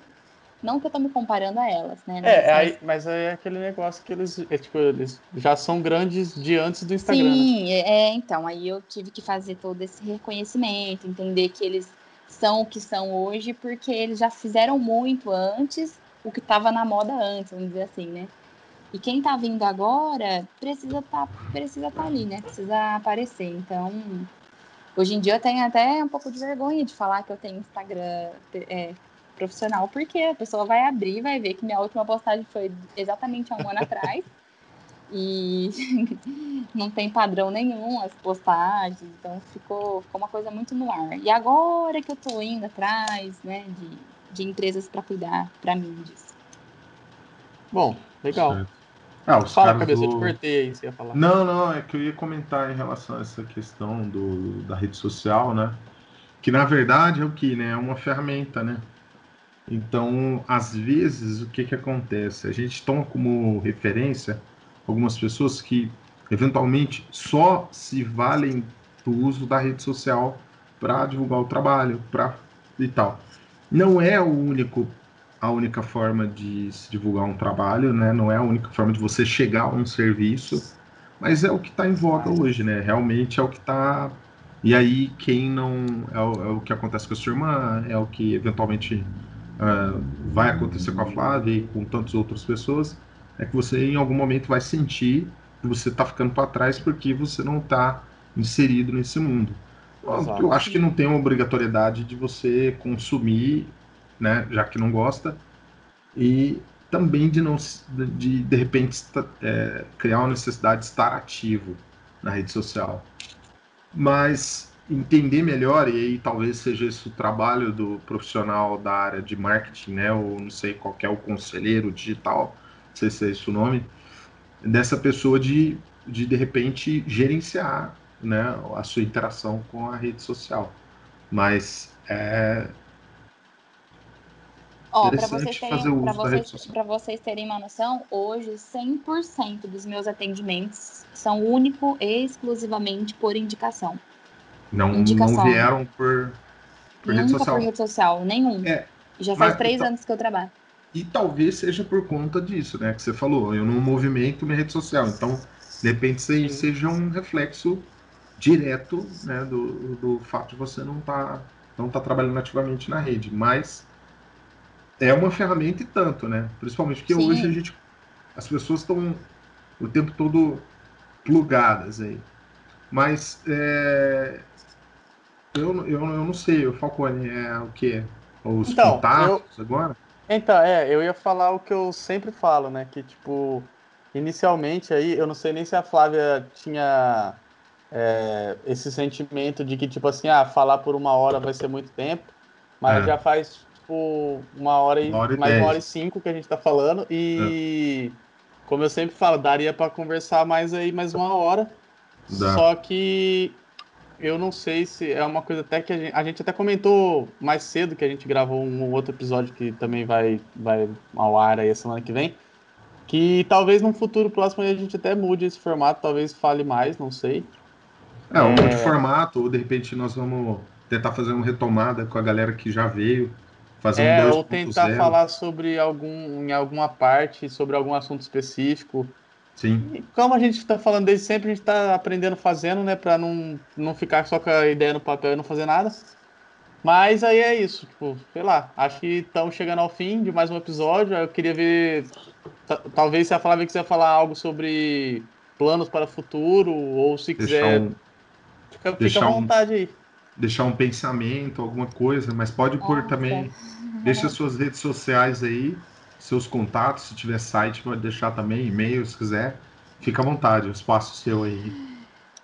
Não que eu tô me comparando a elas, né? É, mas, aí, mas é aquele negócio que eles, é, tipo, eles já são grandes de antes do Instagram. Né? Sim, né? é, então, aí eu tive que fazer todo esse reconhecimento, entender que eles são o que são hoje, porque eles já fizeram muito antes o que estava na moda antes, vamos dizer assim, né? E quem tá vindo agora precisa tá, precisa tá ali, né? Precisa aparecer. Então, hoje em dia eu tenho até um pouco de vergonha de falar que eu tenho Instagram é, profissional, porque a pessoa vai abrir, vai ver que minha última postagem foi exatamente há um ano atrás. E não tem padrão nenhum as postagens, então ficou, ficou uma coisa muito no ar. E agora que eu tô indo atrás, né, de, de empresas para cuidar para mim disso. Bom, legal. Certo. Ah, os Fala, cabeça, do... eu te cortei aí, você ia falar. Não, não, é que eu ia comentar em relação a essa questão do, da rede social, né? Que na verdade é o que, né? É uma ferramenta, né? Então, às vezes, o que que acontece? A gente toma como referência algumas pessoas que eventualmente só se valem do uso da rede social para divulgar o trabalho, para e tal. Não é o único a única forma de se divulgar um trabalho, né? Não é a única forma de você chegar a um serviço, mas é o que está em voga hoje, né? Realmente é o que está. E aí quem não é o, é o, que acontece com a sua irmã, é o que eventualmente uh, vai acontecer com a Flávia e com tantas outras pessoas, é que você em algum momento vai sentir que você está ficando para trás porque você não está inserido nesse mundo. Exato. Eu acho que não tem uma obrigatoriedade de você consumir né, já que não gosta, e também de não de de repente é, criar uma necessidade de estar ativo na rede social, mas entender melhor e aí talvez seja esse o trabalho do profissional da área de marketing, né, ou não sei qual é o conselheiro digital, sei se é esse o nome, dessa pessoa de de, de repente gerenciar né, a sua interação com a rede social. Mas é, Ó, para vocês, terem, vocês, vocês terem uma noção, hoje 100% dos meus atendimentos são único e exclusivamente por indicação. Não, indicação. não vieram por, por rede social? por rede social, nenhum. É, Já faz três então, anos que eu trabalho. E talvez seja por conta disso, né? Que você falou, eu não movimento minha rede social. Então, de repente, isso aí seja um reflexo direto né, do, do fato de você não estar tá, não tá trabalhando ativamente na rede. Mas é uma ferramenta e tanto, né? Principalmente porque Sim. hoje a gente, as pessoas estão o tempo todo plugadas aí. Mas é, eu, eu, eu não sei, o Falcone é o que? Os então, contatos eu, agora? Então, é, eu ia falar o que eu sempre falo, né? Que tipo, inicialmente aí, eu não sei nem se a Flávia tinha é, esse sentimento de que, tipo assim, ah, falar por uma hora vai ser muito tempo, mas é. já faz tipo uma hora e, uma hora e mais dez. uma hora e cinco que a gente tá falando. E é. como eu sempre falo, daria para conversar mais aí mais uma hora. Dá. Só que eu não sei se é uma coisa até que a gente, a gente até comentou mais cedo que a gente gravou um outro episódio que também vai, vai ao ar aí a semana que vem. Que talvez num futuro próximo a gente até mude esse formato, talvez fale mais, não sei. É, um é... formato, ou de repente nós vamos tentar fazer uma retomada com a galera que já veio. Fazer é, um ou tentar 0. falar sobre algum, em alguma parte, sobre algum assunto específico. Sim. E como a gente está falando desde sempre, a gente está aprendendo fazendo, né? Para não, não ficar só com a ideia no papel e não fazer nada. Mas aí é isso, tipo, sei lá, acho que estamos chegando ao fim de mais um episódio. Eu queria ver, talvez se a Flávia quiser falar algo sobre planos para o futuro, ou se quiser, um, fica, fica à vontade um, aí deixar um pensamento, alguma coisa, mas pode pôr também. Deixa suas redes sociais aí, seus contatos, se tiver site, pode deixar também, e-mail, se quiser. Fica à vontade, o espaço seu aí.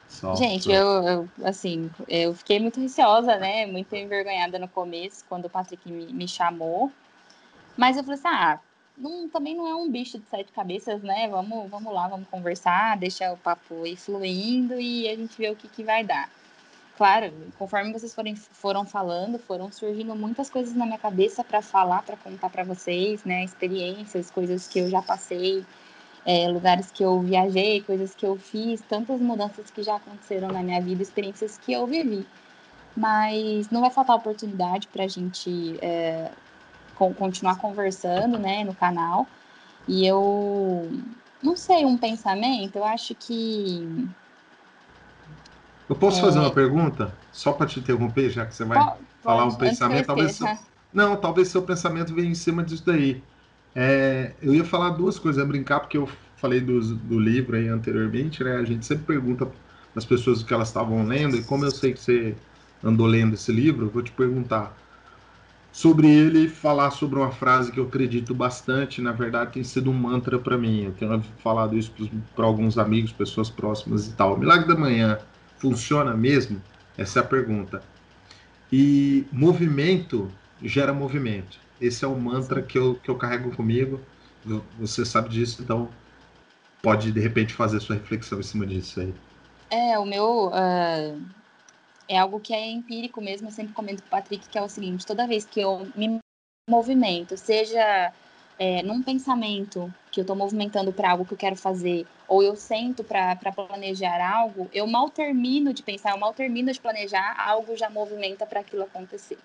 Só, Gente, eu, eu, assim, eu fiquei muito receosa, né? Muito envergonhada no começo, quando o Patrick me, me chamou. Mas eu falei assim, ah, não, também não é um bicho de sete cabeças, né? Vamos, vamos lá, vamos conversar, deixar o papo ir fluindo e a gente vê o que, que vai dar claro, conforme vocês forem, foram falando, foram surgindo muitas coisas na minha cabeça para falar, para contar para vocês, né? Experiências, coisas que eu já passei, é, lugares que eu viajei, coisas que eu fiz, tantas mudanças que já aconteceram na minha vida, experiências que eu vivi. Mas não vai faltar oportunidade para a gente é, continuar conversando, né, no canal. E eu não sei, um pensamento, eu acho que. Eu posso é... fazer uma pergunta? Só para te interromper, já que você vai pode, falar um pensamento, talvez. Seu... Não, talvez seu pensamento venha em cima disso daí. É, eu ia falar duas coisas, ia brincar, porque eu falei do, do livro aí anteriormente, né? A gente sempre pergunta as pessoas o que elas estavam lendo, e como eu sei que você andou lendo esse livro, eu vou te perguntar sobre ele falar sobre uma frase que eu acredito bastante, na verdade tem sido um mantra para mim. Eu tenho falado isso para alguns amigos, pessoas próximas e tal. O milagre da manhã funciona mesmo? Essa é a pergunta. E movimento gera movimento. Esse é o mantra que eu, que eu carrego comigo. Você sabe disso, então pode de repente fazer sua reflexão em cima disso aí. É, o meu. Uh, é algo que é empírico mesmo, eu sempre comento com o Patrick, que é o seguinte: toda vez que eu me movimento, seja é, num pensamento que eu estou movimentando para algo que eu quero fazer, ou eu sento para planejar algo, eu mal termino de pensar, eu mal termino de planejar, algo já movimenta para aquilo acontecer.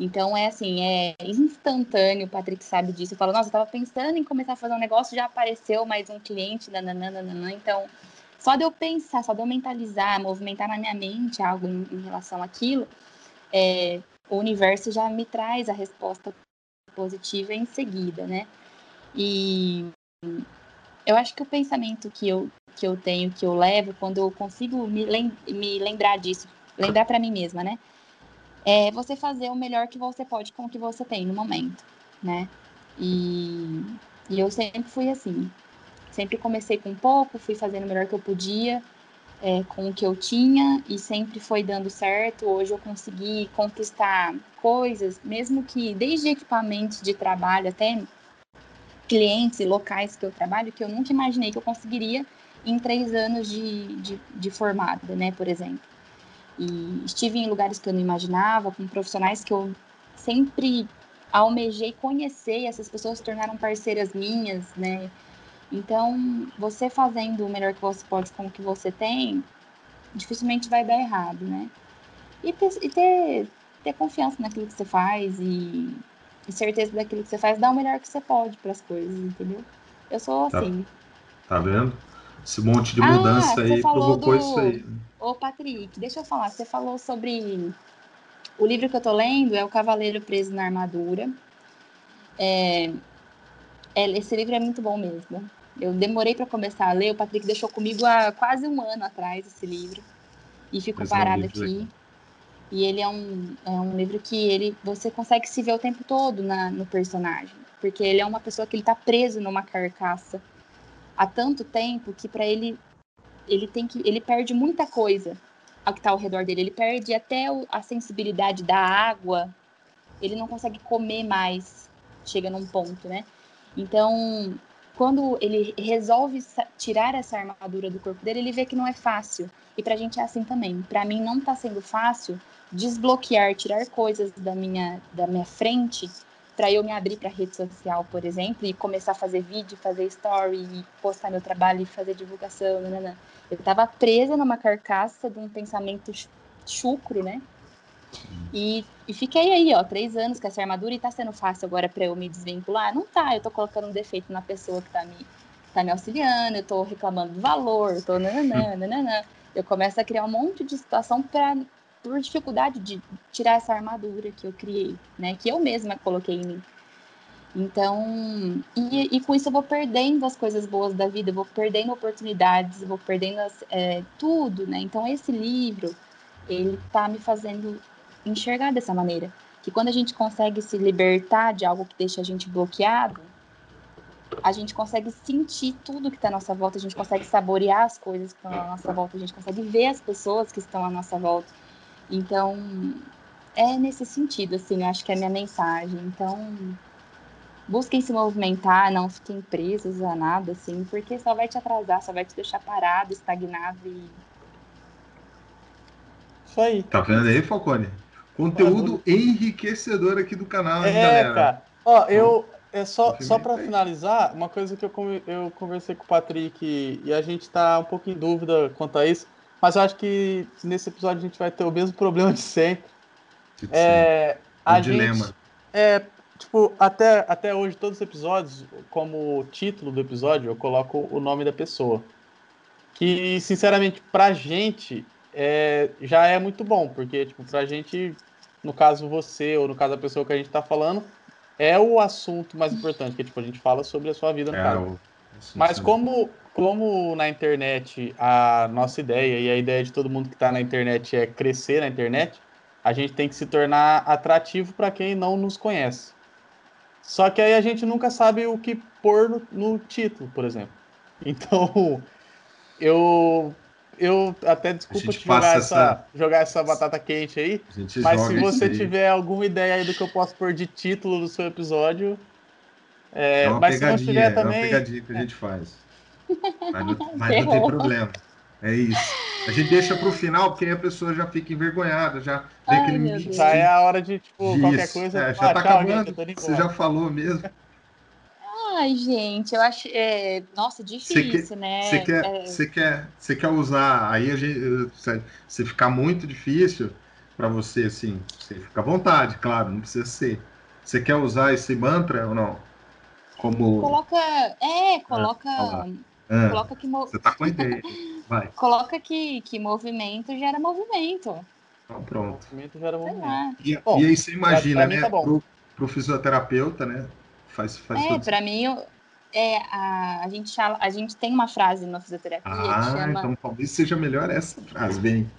Então é assim, é instantâneo, o Patrick sabe disso. Eu falo, nossa, eu estava pensando em começar a fazer um negócio, já apareceu mais um cliente, nananana, então só de eu pensar, só de eu mentalizar, movimentar na minha mente algo em, em relação àquilo, é, o universo já me traz a resposta positiva em seguida, né? E eu acho que o pensamento que eu, que eu tenho, que eu levo, quando eu consigo me, lem me lembrar disso, lembrar para mim mesma, né? É você fazer o melhor que você pode com o que você tem no momento, né? E, e eu sempre fui assim. Sempre comecei com pouco, fui fazendo o melhor que eu podia é, com o que eu tinha e sempre foi dando certo. Hoje eu consegui conquistar coisas, mesmo que desde equipamentos de trabalho até clientes e locais que eu trabalho, que eu nunca imaginei que eu conseguiria em três anos de, de, de formada, né, por exemplo. E estive em lugares que eu não imaginava, com profissionais que eu sempre almejei conhecer, e essas pessoas se tornaram parceiras minhas, né? Então, você fazendo o melhor que você pode com o que você tem, dificilmente vai dar errado, né? E ter, e ter, ter confiança naquilo que você faz e, e, certeza daquilo que você faz, dar o melhor que você pode para as coisas, entendeu? Eu sou tá. assim. Tá, tá vendo? Esse monte de ah, mudança ah, aí provocou do... isso aí. Ô, Patrick, deixa eu falar. Você falou sobre. O livro que eu tô lendo é O Cavaleiro Preso na Armadura. É... É, esse livro é muito bom mesmo. Eu demorei para começar a ler, o Patrick deixou comigo há quase um ano atrás esse livro e ficou parado é um aqui. E ele é um, é um livro que ele você consegue se ver o tempo todo na, no personagem, porque ele é uma pessoa que ele está preso numa carcaça há tanto tempo que para ele ele tem que ele perde muita coisa ao que está ao redor dele. Ele perde até a sensibilidade da água. Ele não consegue comer mais. Chega num ponto, né? Então, quando ele resolve tirar essa armadura do corpo dele, ele vê que não é fácil. E pra gente é assim também. Pra mim não tá sendo fácil desbloquear, tirar coisas da minha, da minha frente para eu me abrir para rede social, por exemplo, e começar a fazer vídeo, fazer story, postar meu trabalho e fazer divulgação. Nanana. Eu estava presa numa carcaça de um pensamento chucro, né? E, e fiquei aí, ó, três anos com essa armadura e tá sendo fácil agora para eu me desvincular? Não tá, eu tô colocando um defeito na pessoa que tá me, tá me auxiliando, eu tô reclamando do valor, eu tô nananã, nananã. Eu começo a criar um monte de situação pra, por dificuldade de tirar essa armadura que eu criei, né? Que eu mesma coloquei em mim. Então, e, e, com isso eu vou perdendo as coisas boas da vida, vou perdendo oportunidades, vou perdendo as, é, tudo, né? Então, esse livro, ele tá me fazendo enxergar dessa maneira. Que quando a gente consegue se libertar de algo que deixa a gente bloqueado, a gente consegue sentir tudo que está à nossa volta, a gente consegue saborear as coisas que estão à nossa volta, a gente consegue ver as pessoas que estão à nossa volta. Então, é nesse sentido, assim, eu acho que é a minha mensagem. Então, busquem se movimentar, não fiquem presos a nada, assim, porque só vai te atrasar, só vai te deixar parado, estagnado e. Isso aí. Tá vendo aí, Falcone? Conteúdo enriquecedor aqui do canal, hein, é, galera? Cara. Ó, eu. É só, só para finalizar, uma coisa que eu, eu conversei com o Patrick e a gente tá um pouco em dúvida quanto a isso, mas eu acho que nesse episódio a gente vai ter o mesmo problema de sempre. É, a dilema. Gente, é, tipo, até, até hoje, todos os episódios, como título do episódio, eu coloco o nome da pessoa. Que, sinceramente, pra gente, é, já é muito bom, porque, tipo, pra gente, no caso você, ou no caso a pessoa que a gente tá falando, é o assunto mais importante, que, tipo, a gente fala sobre a sua vida no é, caso. O... Mas como, como na internet a nossa ideia e a ideia de todo mundo que está na internet é crescer na internet, a gente tem que se tornar atrativo para quem não nos conhece. Só que aí a gente nunca sabe o que pôr no, no título, por exemplo. Então, eu eu até desculpa te jogar essa, essa, jogar essa batata quente aí, mas se você tiver alguma ideia aí do que eu posso pôr de título do seu episódio, é, é mas se não tiver também, é uma pegadinha que a gente faz. Mas não, mas não tem problema. É isso. A gente deixa para o final, porque aí a pessoa já fica envergonhada, já vê aquele Já é a hora de, tipo, isso. qualquer coisa. É, já ah, tá acabando. Gente, você já falou mesmo. Ai, gente, eu acho. É... Nossa, difícil, quer, né? Você quer, é... você quer, você quer usar. Aí a gente, você ficar muito difícil para você, assim. Você fica à vontade, claro, não precisa ser. Você quer usar esse mantra ou não? Como. Coloca. É, coloca. Ah, ah, coloca que. Mo... Você tá com a ideia. Vai. coloca que, que movimento gera movimento. Então, pronto. Movimento gera movimento. E, bom, e aí você imagina, né? Tá pro, pro fisioterapeuta, né? Faz, faz é, para mim, eu, é, a, a, gente, a gente tem uma frase na fisioterapia ah, chama... então talvez seja melhor essa frase, bem.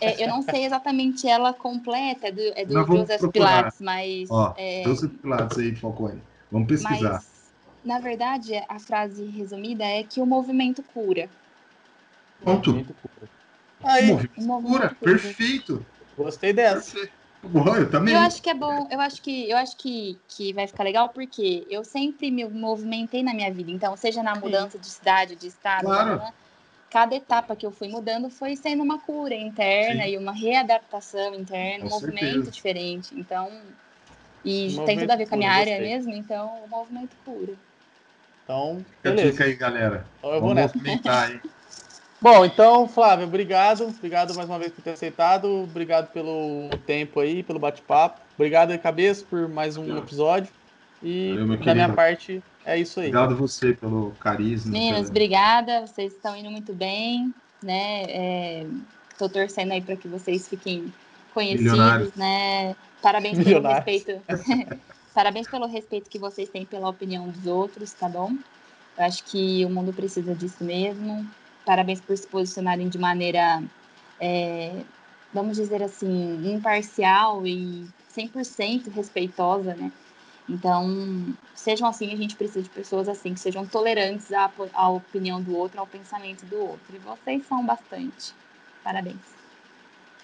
É, eu não sei exatamente ela completa, é do, é do Joseph Pilates, mas... Ó, é... Joseph Pilates aí, Falcone. Vamos pesquisar. Mas na verdade, a frase resumida é que o movimento cura. Ponto. Aí, o movimento, movimento cura. cura. Perfeito. Gostei dessa. Boa, eu também. Eu acho que é bom, eu acho que eu acho que, que vai ficar legal porque eu sempre me movimentei na minha vida. Então, seja na mudança Sim. de cidade, de estado, claro. né, cada etapa que eu fui mudando foi sendo uma cura interna Sim. e uma readaptação interna, com um movimento certeza. diferente. Então, e tem tudo a ver com a minha área mesmo, então o movimento cura. Então, beleza. Fica aí, galera. Então eu vou nessa. Aí. Bom, então, Flávio, obrigado. Obrigado mais uma vez por ter aceitado. Obrigado pelo tempo aí, pelo bate-papo. Obrigado aí, cabeça, por mais um episódio. E Valeu, da minha parte, é isso aí. Obrigado você pelo carisma. Meninas, obrigada. Vocês estão indo muito bem, né? Estou é, torcendo aí para que vocês fiquem conhecidos, né? Parabéns pelo respeito. Parabéns pelo respeito que vocês têm pela opinião dos outros, tá bom? Eu acho que o mundo precisa disso mesmo. Parabéns por se posicionarem de maneira, é, vamos dizer assim, imparcial e 100% respeitosa, né? Então, sejam assim, a gente precisa de pessoas assim, que sejam tolerantes à, à opinião do outro, ao pensamento do outro. E vocês são bastante. Parabéns.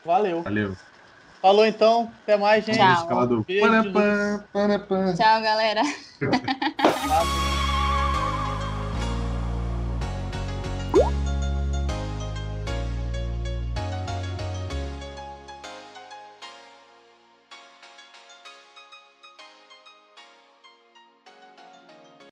Valeu. Valeu. Falou então. Até mais, gente. Tchau. Beijo, Tchau, galera.